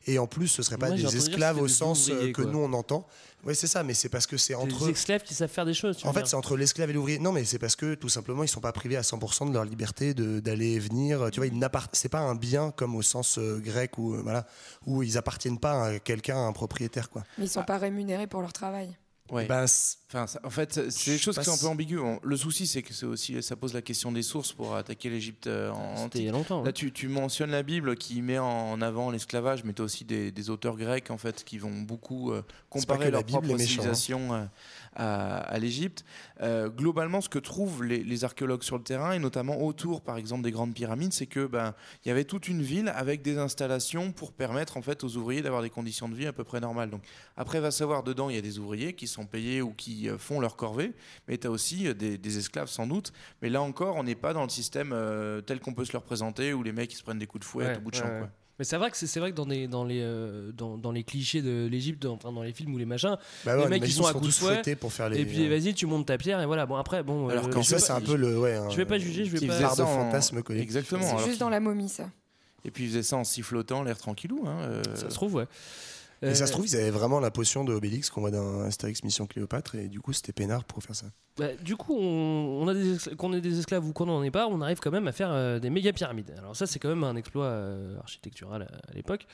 I: Et en plus, ce serait pas
G: Moi, j'ai
I: des esclaves au
G: des
I: sens euh,
G: ouvriers,
I: que
G: quoi.
I: nous on entend. Oui, c'est ça, mais c'est parce que c'est entre
G: Des esclaves qui savent faire des choses. tu
I: en fait, c'est entre l'esclave et l'ouvrier. Non, mais c'est parce que tout simplement, ils sont pas privés à 100% de leur liberté de- d'aller et venir. Tu vois, ils c'est pas un bien comme au sens euh, grec où euh, voilà, où ils appartiennent pas à quelqu'un, à un propriétaire, quoi.
J: Mais ils sont pas rémunérés pour leur travail.
H: Ouais.
I: Ben,
H: Enfin, ça- en fait, c'est des choses qui sont un peu ambiguës. Le souci, c'est que c'est aussi, ça pose la question des sources pour attaquer l'Égypte euh, en
G: il y a longtemps.
H: Là, tu, tu mentionnes la Bible qui met en avant l'esclavage, mais tu as aussi des, des auteurs grecs en fait qui vont beaucoup euh, comparer leur
I: Bible
H: propre
I: hein.
H: civilisation euh, à, à l'Égypte. Euh, globalement, ce que trouvent les, les archéologues sur le terrain, et notamment autour, par exemple, des grandes pyramides, c'est que ben il y avait toute une ville avec des installations pour permettre en fait aux ouvriers d'avoir des conditions de vie à peu près normales. Donc après, va savoir dedans, il y a des ouvriers qui sont payés ou qui euh, font leur corvée, mais tu as aussi euh, des, des esclaves sans doute. Mais là encore, on n'est pas dans le système euh, tel qu'on peut se le représenter où les mecs ils se prennent des coups de fouet
G: Ouais,
H: au bout de
G: ouais,
H: champ.
G: ouais. Mais c'est vrai que c'est c'est vrai que dans les dans les euh, dans, dans les clichés de l'Égypte, enfin dans les films ou les machins,
I: Bah ouais,
G: les mecs ils sont à coups de
I: pour faire les.
G: Et puis vas-y, tu montes ta pierre et voilà. Bon après bon.
H: Alors
G: euh,
H: qu'en
I: ça,
G: vais
I: c'est
G: pas-
I: un peu le. Ouais,
G: Je vais pas juger, je vais
H: Qui
G: pas.
I: part de fantasme collectif.
H: Exactement.
J: C'est juste dans la momie, ça.
H: Et puis ils faisaient ça en sifflotant, l'air tranquillou. Hein, euh,
G: Ça se trouve ouais.
I: Et ça
G: Euh,
I: se trouve, ils avaient vraiment la potion de Obélix qu'on voit dans Astérix Mission Cléopâtre, et du coup, c'était peinard pour faire ça.
G: Bah, du coup, on, on a des qu'on ait des esclaves ou qu'on n'en ait pas, on arrive quand même à faire euh, des méga pyramides. Alors ça, c'est quand même un exploit euh, architectural à, à l'époque.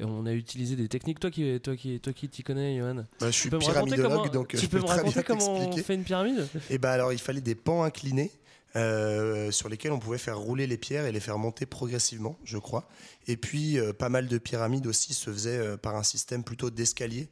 G: Et on a utilisé des techniques. Toi qui, toi qui, toi qui t'y connais, Johan.
I: Bah, je suis
G: tu peux me raconter
I: pyramidologue,
G: comment,
I: donc euh,
G: tu
I: je
G: peux
I: peux
G: me raconter comment on fait une pyramide?
I: Et bah alors, il fallait des pans inclinés euh, sur lesquels on pouvait faire rouler les pierres et les faire monter progressivement, je crois. Et puis, euh, pas mal de pyramides aussi se faisaient euh, par un système plutôt d'escalier.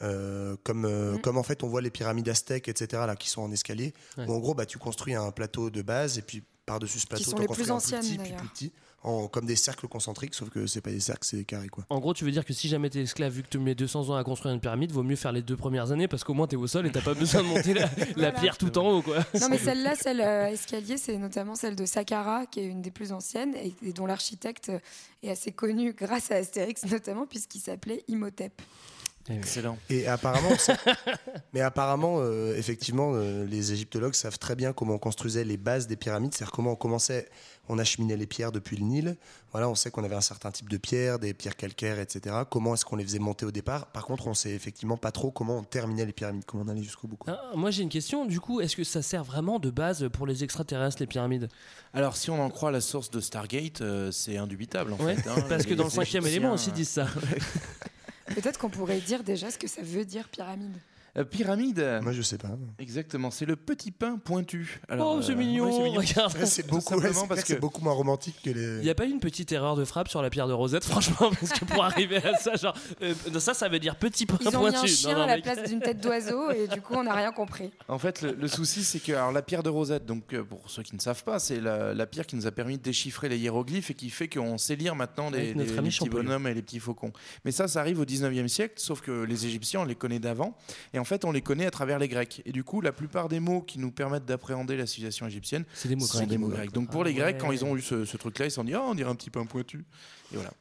I: euh, comme, euh,
G: Mhm.
I: comme en fait on voit les pyramides aztèques, etc., là, qui sont en escalier,
G: Ouais.
I: où en gros bah, tu construis un plateau de base et puis par-dessus ce plateau,
J: les
I: construis un
J: anciennes,
I: plus petit, puis
J: d'ailleurs.
I: plus petit, en, comme des cercles concentriques, sauf que c'est pas des cercles, c'est des carrés. Quoi.
G: En gros, tu veux dire que si jamais t'es esclave, vu que tu mets 200 ans à construire une pyramide, vaut mieux faire les deux premières années parce qu'au moins t'es au sol et t'as pas besoin de monter la, (laughs) la
J: Voilà.
G: pierre tout en haut, quoi.
J: Non, mais celle-là, celle euh, escalier, c'est notamment celle de Saqqara, qui est une des plus anciennes et, et dont l'architecte est assez connu grâce à Astérix, (laughs) notamment, puisqu'il s'appelait Imhotep.
H: Excellent.
I: Et apparemment, (laughs) mais apparemment, euh, effectivement, euh, les égyptologues savent très bien comment on construisait les bases des pyramides, c'est-à-dire comment on commençait, on acheminait les pierres depuis le Nil. Voilà, on sait qu'on avait un certain type de pierres, des pierres calcaires, etc. Comment est-ce qu'on les faisait monter au départ? Par contre, on sait effectivement pas trop comment on terminait les pyramides, comment on allait jusqu'au bout.
G: Ah, moi j'ai une question, du coup, est-ce que ça sert vraiment de base pour les extraterrestres, les pyramides?
H: Alors, si on en croit la source de Stargate, euh, c'est indubitable en
G: Ouais,
H: fait. hein. (laughs)
G: Parce que dans le cinquième élément aussi ils disent ça. (laughs)
J: Peut-être qu'on pourrait dire déjà ce que ça veut dire pyramide.
H: Euh, pyramide.
I: Moi, je sais pas.
H: Exactement, c'est le petit pain pointu.
G: oh, c'est
H: euh,
G: mignon,
H: ouais, c'est mignon.
G: regarde.
I: C'est beaucoup, ouais,
H: simplement
I: c'est
H: parce
I: clair que c'est
H: que-
I: beaucoup moins romantique que
G: Il
I: les.
G: n'y a pas eu une petite erreur de frappe sur la pierre de Rosette, (laughs) franchement, parce que pour arriver à ça, genre, euh, ça, ça veut dire petit point
J: Ils ont
G: pointu.
J: mis un chien
G: non,
J: à la
G: mec.
J: place d'une tête d'oiseau et du coup, on n'a rien compris.
H: En fait, le, le souci, c'est que alors, la pierre de Rosette, donc euh, pour ceux qui ne savent pas, c'est la, la pierre qui nous a permis de déchiffrer les hiéroglyphes et qui fait qu'on sait lire maintenant des,
G: Avec notre
H: des-
G: ami
H: les petits
G: Champollion.
H: bonhommes et les petits faucons. Mais ça, ça arrive au 19e siècle, sauf que les Égyptiens, on les connaît d'avant. Et en fait, on les connaît à travers les Grecs. Et du coup, la plupart des mots qui nous permettent d'appréhender la civilisation égyptienne,
G: C'est des mots
H: sont
G: grecs.
H: des mots grecs. Donc pour
G: Ah
H: les Grecs,
G: ouais.
H: quand ils ont eu ce, ce truc-là, ils se sont dit, oh, on dirait un petit pain pointu. Et voilà.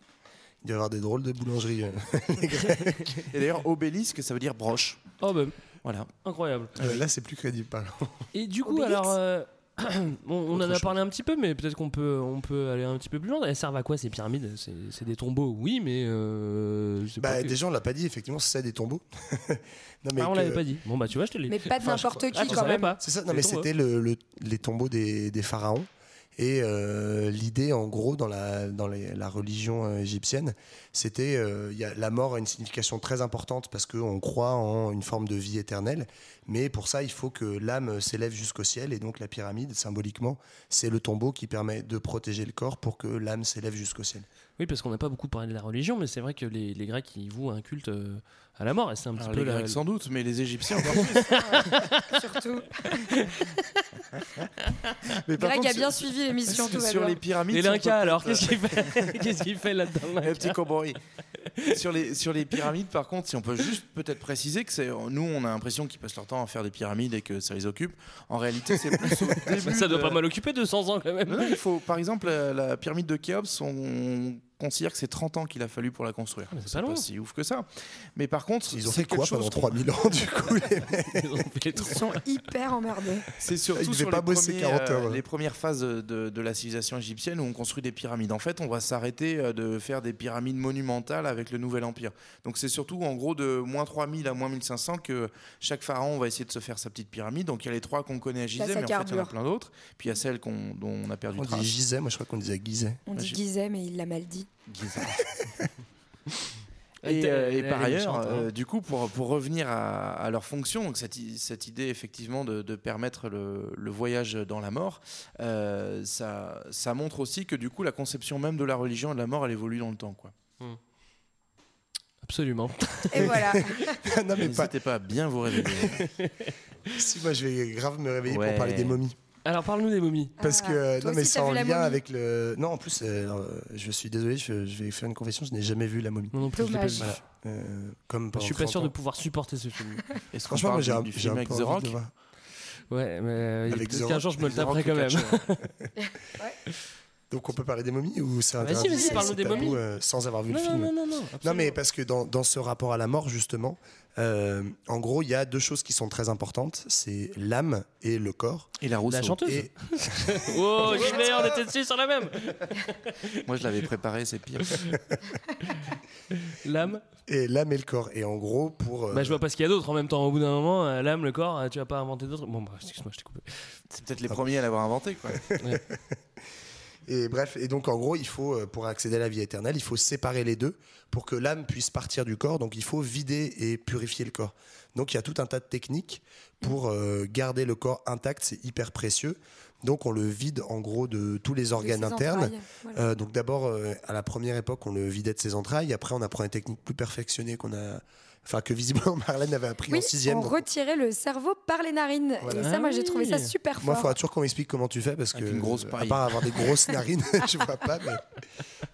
I: Il doit y avoir des drôles de boulangeries. euh. (laughs)
H: Et d'ailleurs, obélisque, ça veut dire broche.
G: Oh, bah,
H: Voilà.
G: incroyable.
I: Euh, là, c'est plus crédible. pardon.
G: Et du (laughs) coup,
J: Obélix
G: alors. euh, (coughs) on, on en a
I: chose.
G: parlé un petit peu, mais peut-être qu'on peut, on peut aller un petit peu plus loin. Elles servent à quoi ces pyramides? C'est des tombeaux, oui, mais. Euh,
I: Bah, déjà, on l'a pas dit, effectivement, c'est des tombeaux. (laughs) non,
G: Ah, on
I: que-
G: l'avait pas dit. Bon, bah, tu vois, je te l'ai
J: Mais pas de n'importe qui
G: Ah,
J: quand même.
G: pas
I: C'est ça, non, mais c'était le, le- les tombeaux des, des pharaons. Et euh, l'idée, en gros, dans la, religion euh, égyptienne, c'était euh, la mort a une signification très importante parce qu'on croit en une forme de vie éternelle. Mais pour ça, il faut que l'âme s'élève jusqu'au ciel. Et donc la pyramide, symboliquement, c'est le tombeau qui permet de protéger le corps pour que l'âme s'élève jusqu'au ciel.
G: Oui, parce qu'on n'a pas beaucoup parlé de la religion, mais c'est vrai que les, Grecs, ils vouent un culte à la mort. Et c'est un petit
H: Alors,
G: peu
H: les
G: la-
H: Grecs sans doute, mais les Égyptiens encore (laughs) plus.
J: Surtout. (laughs)
H: Mais par
J: Greg
H: contre,
J: a bien
H: sur-
J: suivi l'émission, tout
H: Sur les pyramides.
G: L'Inca,
H: peut
G: alors, qu'est-ce qu'il fait? Qu'est-ce qu'il fait là-dedans l'Inca
H: petit cowboy. sur, les, sur les pyramides, par contre, si on peut juste peut-être préciser que c'est nous, on a l'impression qu'ils passent leur temps à faire des pyramides et que ça les occupe. En réalité, c'est plus au (laughs) début.
G: Ça doit
H: de-
G: pas mal occuper 200 ans quand même.
H: Non, non, il faut, par exemple, la, la pyramide de Khéops, on considère que c'est 30 ans qu'il a fallu pour la construire.
G: Ah, c'est pas
H: si ouf que ça. Mais par contre,
I: Ils ont fait quoi pendant
H: qu'on-
I: 3000 ans, du coup les (laughs)
G: Ils ont fait les
J: Ils sont hyper emmerdés.
H: C'est
I: Ils
H: surtout sur
I: pas
H: les,
I: bosser
H: premiers,
I: 40 heures,
H: euh,
I: ouais.
H: les premières phases de, de la civilisation égyptienne où on construit des pyramides. En fait, on va s'arrêter euh, de faire des pyramides monumentales avec le Nouvel Empire. Donc c'est surtout en gros de moins 3000 à moins 1500 que chaque pharaon va essayer de se faire sa petite pyramide. Donc il y a les trois qu'on connaît à Gizeh, mais en fait il y en a plein d'autres. Puis il y a celles qu'on- dont on a perdu
I: On
H: trace.
I: dit Gizeh, moi je crois qu'on disait Gizeh.
J: On dit Gizeh, mais il l'a mal dit. (laughs)
H: Et, euh, et par ailleurs,
G: hein.
H: euh, du coup, pour, pour revenir à, à leur fonction, donc cette, cette idée effectivement de, de permettre le, le voyage dans la mort, euh, ça, ça montre aussi que du coup, la conception même de la religion et de la mort, elle évolue dans le temps. Quoi.
G: Absolument.
J: Et voilà. (laughs)
I: non, mais pas.
H: N'hésitez pas à bien vous réveiller. (laughs)
I: Si, moi je vais grave me réveiller
H: Ouais.
I: pour parler des momies.
G: Alors parle-nous des momies.
I: Parce
J: Ah,
I: que euh, non mais c'est en lien avec le non en plus euh, alors, je suis désolé je, je vais faire une confession je n'ai jamais vu la momie
G: Non, non plus, je l'ai pas vu.
I: Voilà. Euh, comme
G: Je
I: pendant
G: suis pas
I: 30
G: sûr de pouvoir supporter ce film. (laughs)
H: Est-ce qu'on parle
I: j'ai
H: du,
I: un,
H: du
I: j'ai
H: film avec The Rock.
G: Ouais, mais euh, peut-être
I: The
G: qu'un jour je me le taperai quand même. (laughs)
I: donc on peut parler des momies ou c'est
G: Vas-y,
I: interdit,
G: vas-y,
I: c'est-
G: parle-nous
I: c'est
G: des
I: tabou,
G: momies.
I: euh, sans avoir vu
G: Non,
I: le film
G: non, non, non.
I: Non,
G: absolument.
I: mais parce que dans, dans ce rapport à la mort, justement, euh, en gros, il y a deux choses qui sont très importantes c'est l'âme et le corps.
H: Et la Rousseau.
G: La chanteuse.
I: Et (laughs) (laughs)
G: Oh, j'y vais, on était dessus sur la même. (laughs)
H: Moi, je l'avais préparé, c'est pire.
G: L'âme.
I: et l'âme et le corps. Et en gros, pour. euh,
G: Bah, je vois pas ce qu'il y a d'autre en même temps. Au bout d'un moment, euh, l'âme, le corps, euh, tu vas pas inventer d'autres. Bon, bah, excuse-moi, je t'ai coupé.
H: C'est peut-être les premiers à l'avoir inventé. Quoi.
I: Et bref, et donc en gros, il faut, euh, pour accéder à la vie éternelle, il faut séparer les deux pour que l'âme puisse partir du corps. Donc il faut vider et purifier le corps. Donc il y a tout un tas de techniques pour euh, garder le corps intact, c'est hyper précieux. Donc on le vide en gros de tous les organes internes.
J: voilà.
I: Euh, donc d'abord, euh, à la première époque, on le vidait de ses entrailles. Après, on apprend des techniques plus perfectionnées qu'on a, enfin que visiblement (laughs) Marlène avait appris
J: Oui,
I: en sixième.
J: on
I: Donc,
J: retirait le cerveau par les narines.
I: Voilà.
J: Et ça, moi, j'ai trouvé ça
G: Ah
J: super
I: Moi, il
J: fort.
I: faudra toujours qu'on m'explique comment tu fais parce que,
H: Avec une grosse
I: à
H: paille.
I: part avoir des grosses (laughs) narines, (laughs) je vois pas. Mais...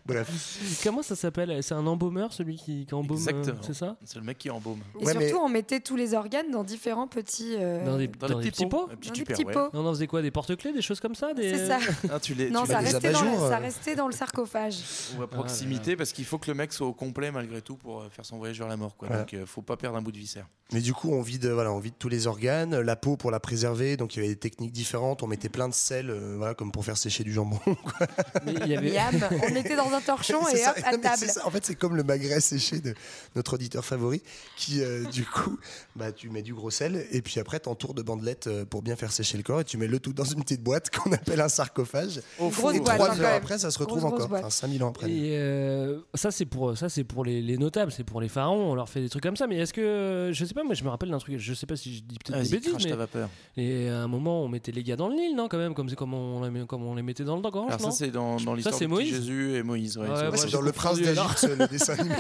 I: Bref.
G: Comment ça s'appelle? C'est un embaumeur, celui qui, qui embaume. euh,
H: Exactement.
G: c'est ça?
H: C'est le mec qui embaume.
J: Et
I: Ouais,
J: surtout,
I: mais-
J: on mettait tous les organes dans différents petits. euh,
G: Dans des,
H: Dans,
G: dans
H: des
G: petits pots?
J: dans des petits pots.
G: Non, on faisait quoi? Des porte-clés, des choses comme ça? Des...
J: C'est ça.
H: Ah, tu les,
J: Non,
H: tu
J: ça
H: les-
I: des
J: restait, dans le,
I: abat-jours,
J: ça
I: euh.
J: restait dans le sarcophage.
H: ou à proximité parce qu'il faut que le mec soit au complet malgré tout pour euh, faire son voyage vers la mort. Quoi.
I: Voilà.
H: Donc, euh, faut pas perdre un bout de viscère.
I: Mais du coup, on vide, voilà, on vide tous les organes, la peau pour la préserver. Donc il y avait des techniques différentes. On mettait plein de sel, euh, voilà, comme pour faire sécher du jambon. (laughs)
G: Mais il y avait.
J: Miam, on était dans un torchon (laughs) et
I: ça.
J: hop, à (laughs)
I: Non,
J: table.
I: En fait, c'est comme le magret séché de notre auditeur favori, qui euh, du coup, bah, tu mets du gros sel et puis après, t'entoures de bandelettes euh, pour bien faire sécher le corps et tu mets le tout dans une petite boîte qu'on appelle un sarcophage.
J: Une grosse
I: et trois après, ça se retrouve
J: Grosse, grosse
I: encore.
J: boîte.
I: Enfin, 5000 ans après.
G: Et euh, ça c'est pour ça c'est pour les, les notables, c'est pour les pharaons, on leur fait des trucs comme ça. Mais est-ce que je sais pas, moi je me rappelle d'un truc, je sais pas si je dis peut-être des bêtises, mais
H: ta vapeur.
G: et à un moment on mettait les gars dans le Nil, non quand même, comme c'est comme on les, comme on les mettait dans le
H: Alors
G: non
H: ça c'est dans, dans l'histoire
G: c'est
H: de Jésus et Moïse. ouais,
G: Ouais,
H: c'est
G: ouais,
I: c'est dans Le Prince d'Égypte, (laughs) le dessin animé.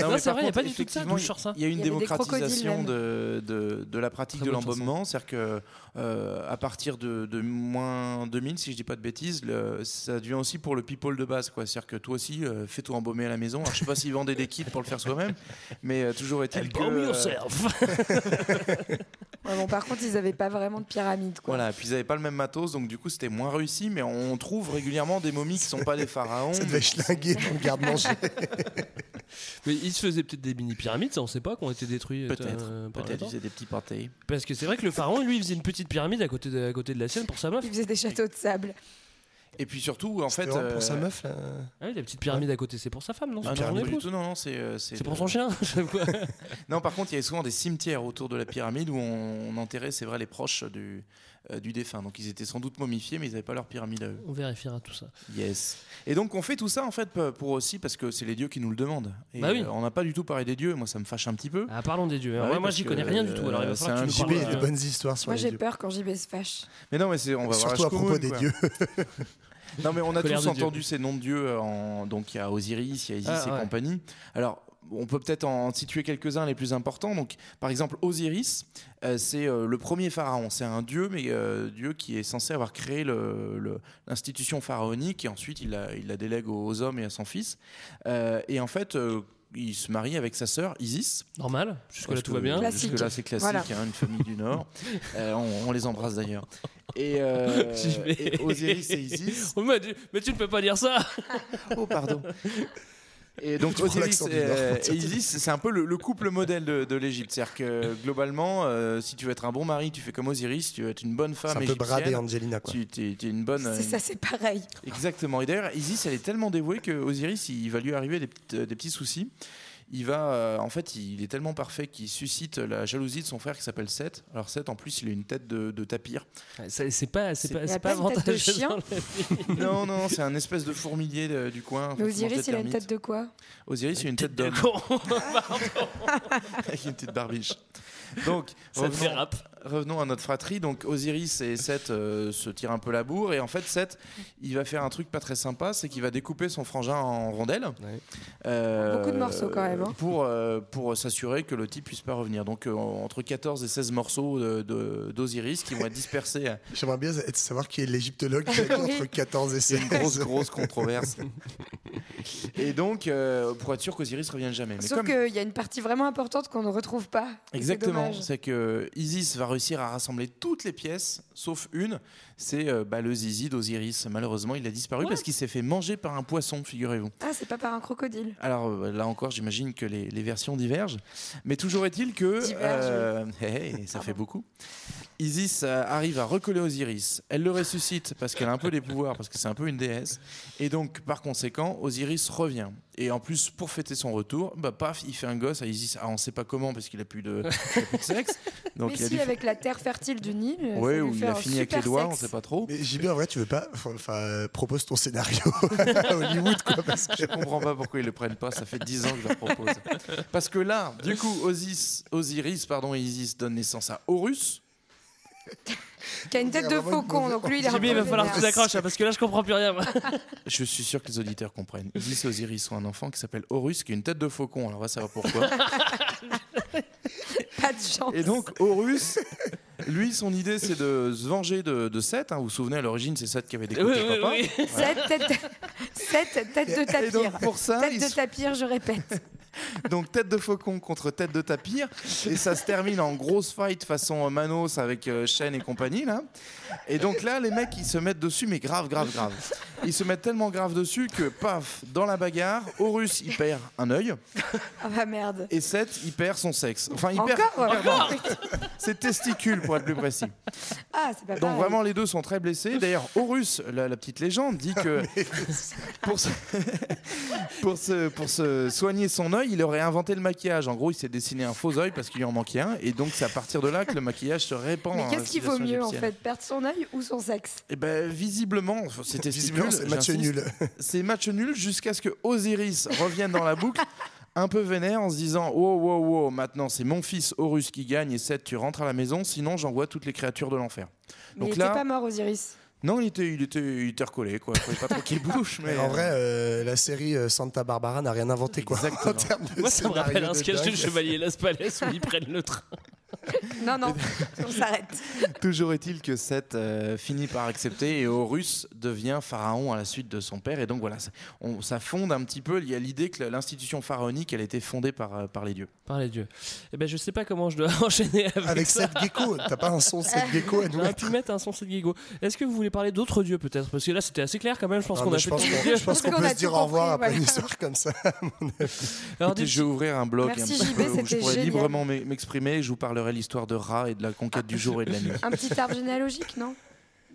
G: Non,
H: mais
G: c'est vrai, il y a pas du tout de ça,
H: effectivement,
G: d'où je sors ça
H: Il y a une démocratisation de, de, de la pratique de l'embaumement. C'est-à-dire que euh, à partir de, de moins 2000, si je dis pas de bêtises, le- ça devient aussi pour le people de base. quoi. C'est-à-dire que toi aussi, euh, fais-toi embaumer à la maison. Alors, je sais pas s'ils vendaient des kits pour le faire soi-même, mais euh, toujours est-il que... Euh,
G: yourself. (laughs)
J: Ouais, bon, par contre, ils n'avaient pas vraiment de pyramide. Quoi.
H: Voilà, puis ils n'avaient pas le même matos, donc du coup c'était moins réussi, mais on trouve régulièrement des momies qui sont pas des pharaons. (laughs)
I: Ça devait schlinguer dans le garde-manger. (laughs)
G: Mais ils se faisaient peut-être des mini pyramides, ça on sait pas, qui ont été détruits.
H: Peut-être,
G: euh,
H: peut-être,
G: temps.
H: ils faisaient des petits pâtés.
G: Parce que c'est vrai que le pharaon, lui, il faisait une petite pyramide à côté de, à côté de la sienne pour sa meuf.
J: Ils faisaient des châteaux de sable.
H: Et puis surtout, en fait.
I: Vraiment pour
H: euh,
I: sa meuf, là.
G: Ah oui, la petite pyramide à côté, c'est pour sa femme, non?
H: Ah
G: C'est pour
H: non, tout, non, non, c'est euh,
G: C'est pour son chien (laughs)
H: Non, par contre, il y avait souvent des cimetières autour de la pyramide où on, on enterrait, c'est vrai, les proches du, euh, du défunt. Donc ils étaient sans doute momifiés, mais ils n'avaient pas leur pyramide à eux.
G: On vérifiera tout ça.
H: Yes. Et donc on fait tout ça en fait pour aussi parce que c'est les dieux qui nous le demandent. Et
G: Bah oui.
H: euh, on n'a pas du tout parlé des dieux. Moi, ça me fâche un petit peu.
G: Ah, parlons des dieux.
H: Bah
G: moi, j'y connais rien du tout. Alors, il va
H: euh,
G: falloir que tu nous parles.
I: il y a des
G: euh,
I: bonnes histoires sur
J: Moi,
I: les
J: j'ai peur quand JB se fâche.
H: Mais non, mais c'est on va voir
I: Surtout à propos
H: commune,
I: des
H: quoi.
I: dieux. (laughs)
H: Non, mais on a tous
G: de Dieu.
H: entendu ces noms de dieux. euh, En... Donc il y a Osiris, il y a Isis
G: Ah,
H: et
G: ouais.
H: compagnie. Alors. On peut peut-être en situer quelques-uns les plus importants. Donc, par exemple, Osiris, euh, c'est euh, le premier pharaon. C'est un dieu, mais euh, dieu qui est censé avoir créé le- le- l'institution pharaonique et ensuite il la, il la délègue aux hommes et à son fils. Euh, et en fait, euh, il se marie avec sa sœur Isis.
G: Normal, jusque-là tout
H: que
G: va bien.
J: Classique.
H: Jusque-là, c'est classique,
J: Voilà.
H: hein, une famille du Nord. (laughs) Euh, on, on les embrasse d'ailleurs. Et, euh, (laughs) Osiris et Isis.
G: Oh, mais, tu- mais tu ne peux pas dire ça
H: Oh, pardon. (laughs) Et donc Osiris euh, (laughs) et Isis, c'est un peu le, le couple modèle de, de l'Égypte. C'est-à-dire que globalement, euh, si tu veux être un bon mari, tu fais comme Osiris. Si tu veux être une bonne
I: C'est
H: femme
I: un peu Brad et
H: égyptienne,
I: Angelina, quoi.
H: tu es, une bonne.
J: C'est ça, c'est pareil.
H: Exactement. Et d'ailleurs, Isis, elle est tellement dévouée que Osiris, il va lui arriver euh, des petits soucis. Il va, euh, en fait, il est tellement parfait qu'il suscite la jalousie de son frère qui s'appelle Seth. Alors Seth, en plus, il a une tête de, de tapir.
G: C'est c'est pas, c'est pas, c'est
J: pas
G: pas
J: une tête de
G: avantageux
J: chien (laughs)
H: non, non, c'est un espèce de fourmilier de- du coin.
J: Mais Osiris, il a une tête de quoi?
H: Osiris, (laughs) (laughs) il a une tête
G: de
H: d'homme avec une petite barbiche. Donc,
G: Ça
H: revenons. Revenons à notre fratrie. Donc, Osiris et Seth euh, se tirent un peu la bourre. Et en fait, Seth, il va faire un truc pas très sympa c'est qu'il va découper son frangin en rondelles. Euh,
J: Beaucoup de morceaux, quand même, hein.
H: Pour, euh, pour s'assurer que le type puisse pas revenir. Donc, euh, entre 14 et 16 morceaux de- de- d'Osiris qui vont être dispersés. à- (laughs)
I: J'aimerais bien savoir qui est l'égyptologue (laughs) entre 14 et
H: C'est
I: 16.
H: une grosse, grosse controverse. (laughs) Et donc, euh, pour être sûr qu'Osiris revienne jamais. Mais
J: Sauf
H: comme-
J: qu'il y a une partie vraiment importante qu'on ne retrouve pas.
H: Exactement, c'est que Isis va réussir à rassembler toutes les pièces, sauf une, c'est euh, bah, le zizi d'Osiris. Malheureusement, il a disparu parce qu'il s'est fait manger par un poisson, figurez-vous.
J: Ah, c'est pas par un crocodile.
H: Alors euh, là encore, j'imagine que les, les versions divergent, mais toujours est-il que euh, (laughs) ça fait beaucoup. Isis euh, arrive à recoller Osiris. Elle le ressuscite parce qu'elle a un peu des pouvoirs, parce que c'est un peu une déesse. Et donc, par conséquent, Osiris revient. Et en plus, pour fêter son retour, bah paf, il fait un gosse à Isis. Ah, on sait pas comment parce qu'il a plus de, il a plus de sexe. (laughs) Donc
J: Mais
H: il a
J: si,
H: dû
J: avec la terre fertile du Nil.
H: Ouais, où il a fini avec les doigts, sait pas trop.
I: Mais JB, en vrai, tu veux pas Enfin, propose ton scénario (laughs) à Hollywood, quoi. Parce que...
H: Je comprends pas pourquoi ils le prennent pas. Ça fait 10 ans que je leur propose. Parce que là, du coup, Osis, Osiris pardon, et Isis donnent naissance à Horus. (laughs)
J: Qui a une tête de faucon, donc lui, il est un
G: JB,
J: peu
G: il va falloir que tu t'accroches hein, parce que là je comprends plus rien. moi. (laughs)
H: Je suis sûr que les auditeurs comprennent. Isis et Osiris ont un enfant qui s'appelle Horus, qui a une tête de faucon. Alors on va savoir pourquoi.
J: Pas de chance.
H: Et donc Horus, lui, son idée, c'est de se venger de, de Seth. hein. Vous vous souvenez, à l'origine, c'est Seth qui avait
G: Oui,
H: découpé
G: oui,
H: papa.
G: oui.
J: Sept têtes sept têtes de
H: Et
J: tapir.
H: donc pour ça,
J: Tête de tapir, je répète. (laughs)
H: Donc tête de faucon contre tête de tapir et ça se termine en grosse fight façon Manos avec euh, Shen et compagnie là. Et donc là les mecs ils se mettent dessus mais grave grave grave. Ils se mettent tellement grave dessus que paf dans la bagarre Horus il perd un œil
J: Ah bah merde.
H: et Seth il perd son sexe. Enfin il perd,
J: Encore
H: il perd ses testicules pour être plus précis.
J: Ah, c'est pas
H: Donc
J: pareil.
H: vraiment les deux sont très blessés. D'ailleurs Horus la, la petite légende dit que (laughs) pour se, pour se pour se soigner son œil il aurait inventé le maquillage. En gros il s'est dessiné un faux œil parce qu'il lui en manquait un et donc c'est à partir de là que le maquillage se répand.
J: Mais qu'est-ce qu'il vaut mieux en fait Perdre son œil ou son sexe?
H: Eh ben visiblement testicule.
I: c'est match nul.
H: C'est match nul jusqu'à ce que Osiris revienne dans la boucle. Un peu vénère en se disant Wow, wow, wow, maintenant c'est mon fils Horus qui gagne et Seth, tu rentres à la maison, sinon j'envoie toutes les créatures de l'enfer. Donc
J: il
H: là,
J: était pas mort, Osiris.
H: non, il était, il était, il était recollé, quoi. Fallait pas trop qu'il (laughs) bouge, mais.
I: En vrai, euh, la série euh, Santa Barbara n'a rien inventé, quoi.
H: Exactement. (laughs)
I: En termes de
G: Moi ça me rappelle un sketch de. Chevalier Las Palais où ils prennent le train. (laughs) (laughs)
J: Non, non, on s'arrête. (laughs)
H: Toujours est-il que Seth euh, finit par accepter et Horus devient pharaon à la suite de son père. Et donc voilà, ça, on- ça fonde un petit peu. Il y a l'idée que l'institution pharaonique, elle a été fondée par, euh, par les dieux.
G: Par les dieux. Eh ben je sais pas comment je dois (laughs) enchaîner avec,
I: Avec
G: ça.
I: Seth Gecko, t'as pas un son Seth Gecko à nous mettre
G: pu mettre un son Seth Gecko. Est-ce que vous voulez parler d'autres dieux peut-être? Parce que là c'était assez clair quand même. Je pense qu'on a
I: je
G: fait
I: pense qu'on je pense qu'on peut se dire au revoir après une
J: voilà.
I: histoire comme ça. à mon avis.
G: Alors,
H: Écoutez, je vais ouvrir un blog
J: Merci,
H: un petit
J: JB,
H: peu où je pourrais
J: génial.
H: librement m'e- m'exprimer. Je vous parlerai l'histoire de Ra et de la conquête du jour et de la nuit.
J: Un petit arbre généalogique, non?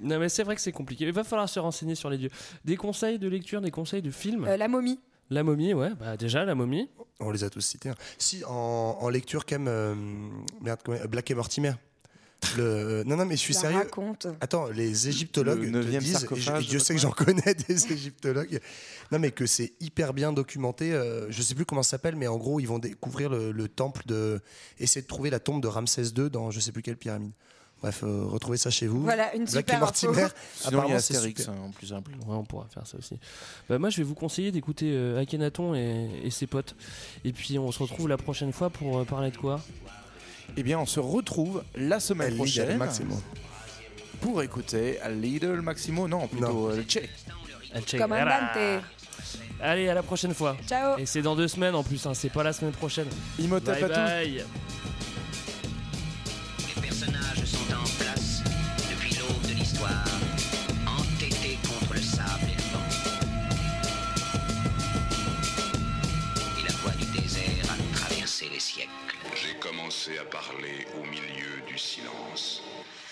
G: Non, mais c'est vrai que c'est compliqué. Il va falloir se renseigner sur les dieux. Des conseils de lecture, des conseils de films?
J: Euh, la momie.
G: La momie, ouais, bah déjà la momie.
I: On les a tous cités. hein. Si, en, en lecture, quand même. euh, merde, comment- Black et Mortimer. Le... Non, non, mais je suis
J: La
I: sérieux.
J: raconte.
I: Attends, les égyptologues
H: Le
I: te disent, et je- et Dieu
H: je
I: sait que j'en connais des (laughs) égyptologues, non mais que c'est hyper bien documenté. euh, je sais plus comment ça s'appelle, mais en gros ils vont découvrir le, le temple de, essayer de trouver la tombe de Ramsès II dans je sais plus quelle pyramide. Bref, euh, retrouvez ça chez vous.
J: Voilà, une
I: Black
J: super info.
H: Sinon, il y a
I: c'est
H: Astérix, hein, en plus simple.
G: Ouais, on pourra faire ça aussi. Bah, moi, je vais vous conseiller d'écouter euh, Akhenaton et, et ses potes. Et puis, on se retrouve la prochaine fois pour euh, parler de quoi?
H: Eh bien, on se retrouve la semaine prochaine
I: Maximo.
H: pour écouter Little Maximo. Non, plutôt euh, Che.
G: El Che
J: Commandante.
G: Allez, à la prochaine fois.
J: Ciao.
G: Et c'est dans deux semaines en plus, hein, c'est pas la semaine prochaine.
H: Imhotep
G: Bye
H: à tous.
G: bye.
M: Les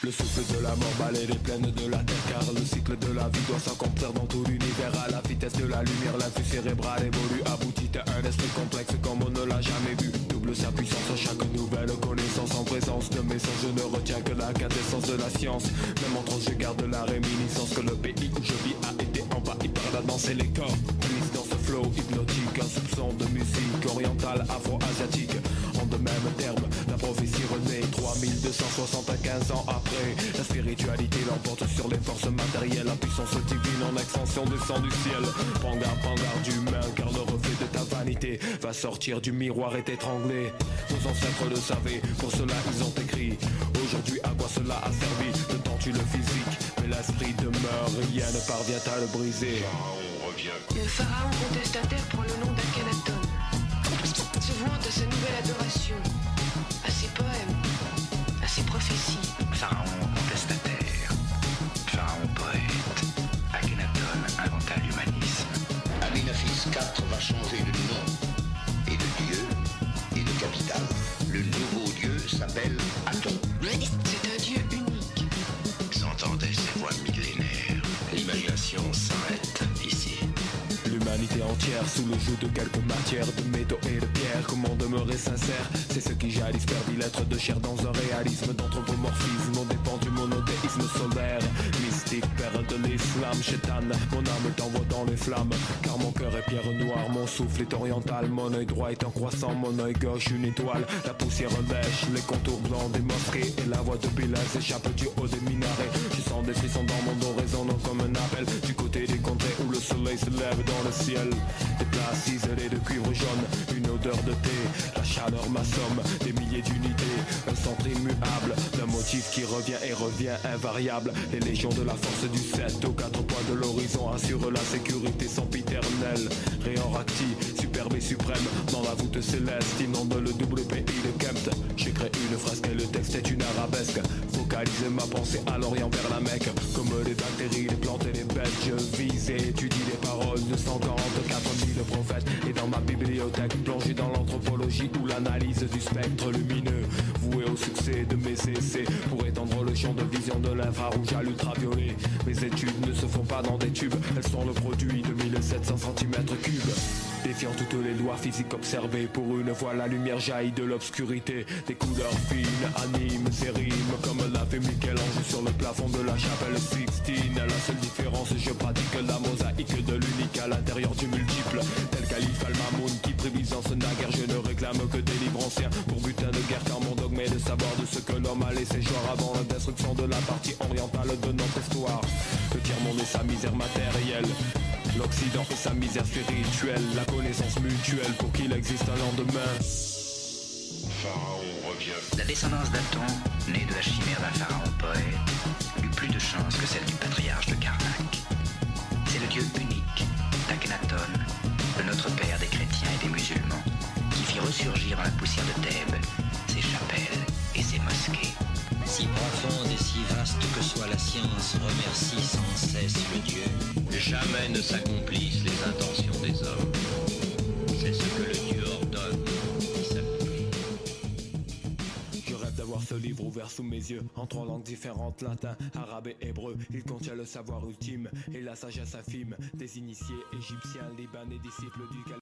M: Le
N: souffle de la mort balaye les plaines de la terre Car le cycle de la vie doit s'accomplir dans tout l'univers. À la vitesse de la lumière, l'influx cérébral évolue Aboutit à un esprit complexe comme on ne l'a jamais vu. Double sa puissance à chaque nouvelle connaissance En présence de messages, je ne retiens que la quintessence de la science. Même en transe, je garde la réminiscence Que le pays où je vis a été envahi par la danse et les corps flow hypnotique Un soupçon de musique orientale afro-asiatique. En de mêmes termes, la prophétie renaît 3275 ans après. La spiritualité l'emporte sur les forces matérielles. La puissance divine en extension descend du ciel. Prends garde, prends garde humain Car le reflet de ta vanité Va sortir du miroir et t'étrangler. Nos ancêtres le savaient, pour cela ils ont écrit. Aujourd'hui à quoi cela a servi? Le temps tue le physique l'esprit demeure, rien ne parvient à le briser
L: Le pharaon contestataire prend le nom d'Akhenaton, se vante à sa nouvelle adoration, à ses poèmes, à ses prophéties.
M: Pharaon contestataire, Pharaon poète, Akhenaton inventa l'humanisme.
O: Amenophis IV va changer de nom et de dieu et de capitale. Le nouveau dieu s'appelle S'arrête ici.
N: L'humanité entière sous le joug de quelques matières De métaux et de pierres, comment demeurer sincère? C'est ce qui jadis perdit l'être de chair dans un réalisme d'anthropomorphisme. On solaire Mystique, père de l'islam, Mon âme t'envoie dans les flammes. Car mon cœur est pierre noire, mon souffle est oriental. Mon œil droit est en croissant, mon œil gauche une étoile. La poussière lèche, les contours blancs des mosquées. Et la voix de Bilal s'échappe du haut des minarets. Je sens des frissons dans mon dos résonnant comme un appel. Du côté des contrées où le soleil se lève dans le ciel. Des places ciselées de cuivre jaune, une odeur de thé. La chaleur m'assomme, des milliers d'unités. Un centre immuable, d'un motif qui revient et revient invariable. Les légions de la force du 7 aux quatre points de l'horizon Assurent la sécurité sempiternelle. Rayon racti, superbe et suprême Dans la voûte céleste, inonde le double pays de Kempt. J'ai créé une fresque et le texte est une arabesque. Focaliser ma pensée à l'orient vers la Mecque. Comme les bactéries, les plantes et les Je vise et étudie les paroles de 144 000 prophètes. Et dans ma bibliothèque, plongé dans l'anthropologie Ou l'analyse du spectre lumineux Voué au succès de mes essais Pour étendre le champ de vision de l'infrarouge à l'ultraviolet. Mes études ne se font pas dans des tubes Elles sont le produit de 1700 cm3 Défiant toutes les lois physiques observées Pour une fois la lumière jaillit de l'obscurité. Des couleurs fines animent ces rimes Comme l'a fait Michel-Ange sur le plafond de la chapelle Sixtine. La seule différence je pratique la mosaïque de l'unique à l'intérieur du multiple. Tel calife al-Mamoun qui prévisance naguère Je ne réclame que des livres anciens. Pour butin de guerre car mon dogme est de savoir de ce que l'homme a laissé jour avant la destruction de la partie orientale de notre histoire. Le tiers-monde et sa misère matérielle? L'Occident et sa misère spirituelle, la connaissance mutuelle pour qu'il existe un lendemain.
P: Pharaon revient.
M: La descendance d'Aton, née de la chimère d'un pharaon poète, eut plus de chance que celle du patriarche de Karnak. C'est le dieu unique d'Akhenaton, le notre père des chrétiens et des musulmans, qui fit ressurgir dans la poussière de Thèbes ses chapelles et ses mosquées.
Q: Si profonde et si vaste que soit la science, remercie sans cesse le Dieu.
R: Jamais ne s'accomplissent les intentions des hommes. C'est ce que le Dieu ordonne qui s'accomplit.
N: Je rêve d'un voir ce livre ouvert sous mes yeux, en trois langues différentes, latin, arabe et hébreu. Il contient le savoir ultime et la sagesse infime des initiés égyptiens, libanais, disciples du cal-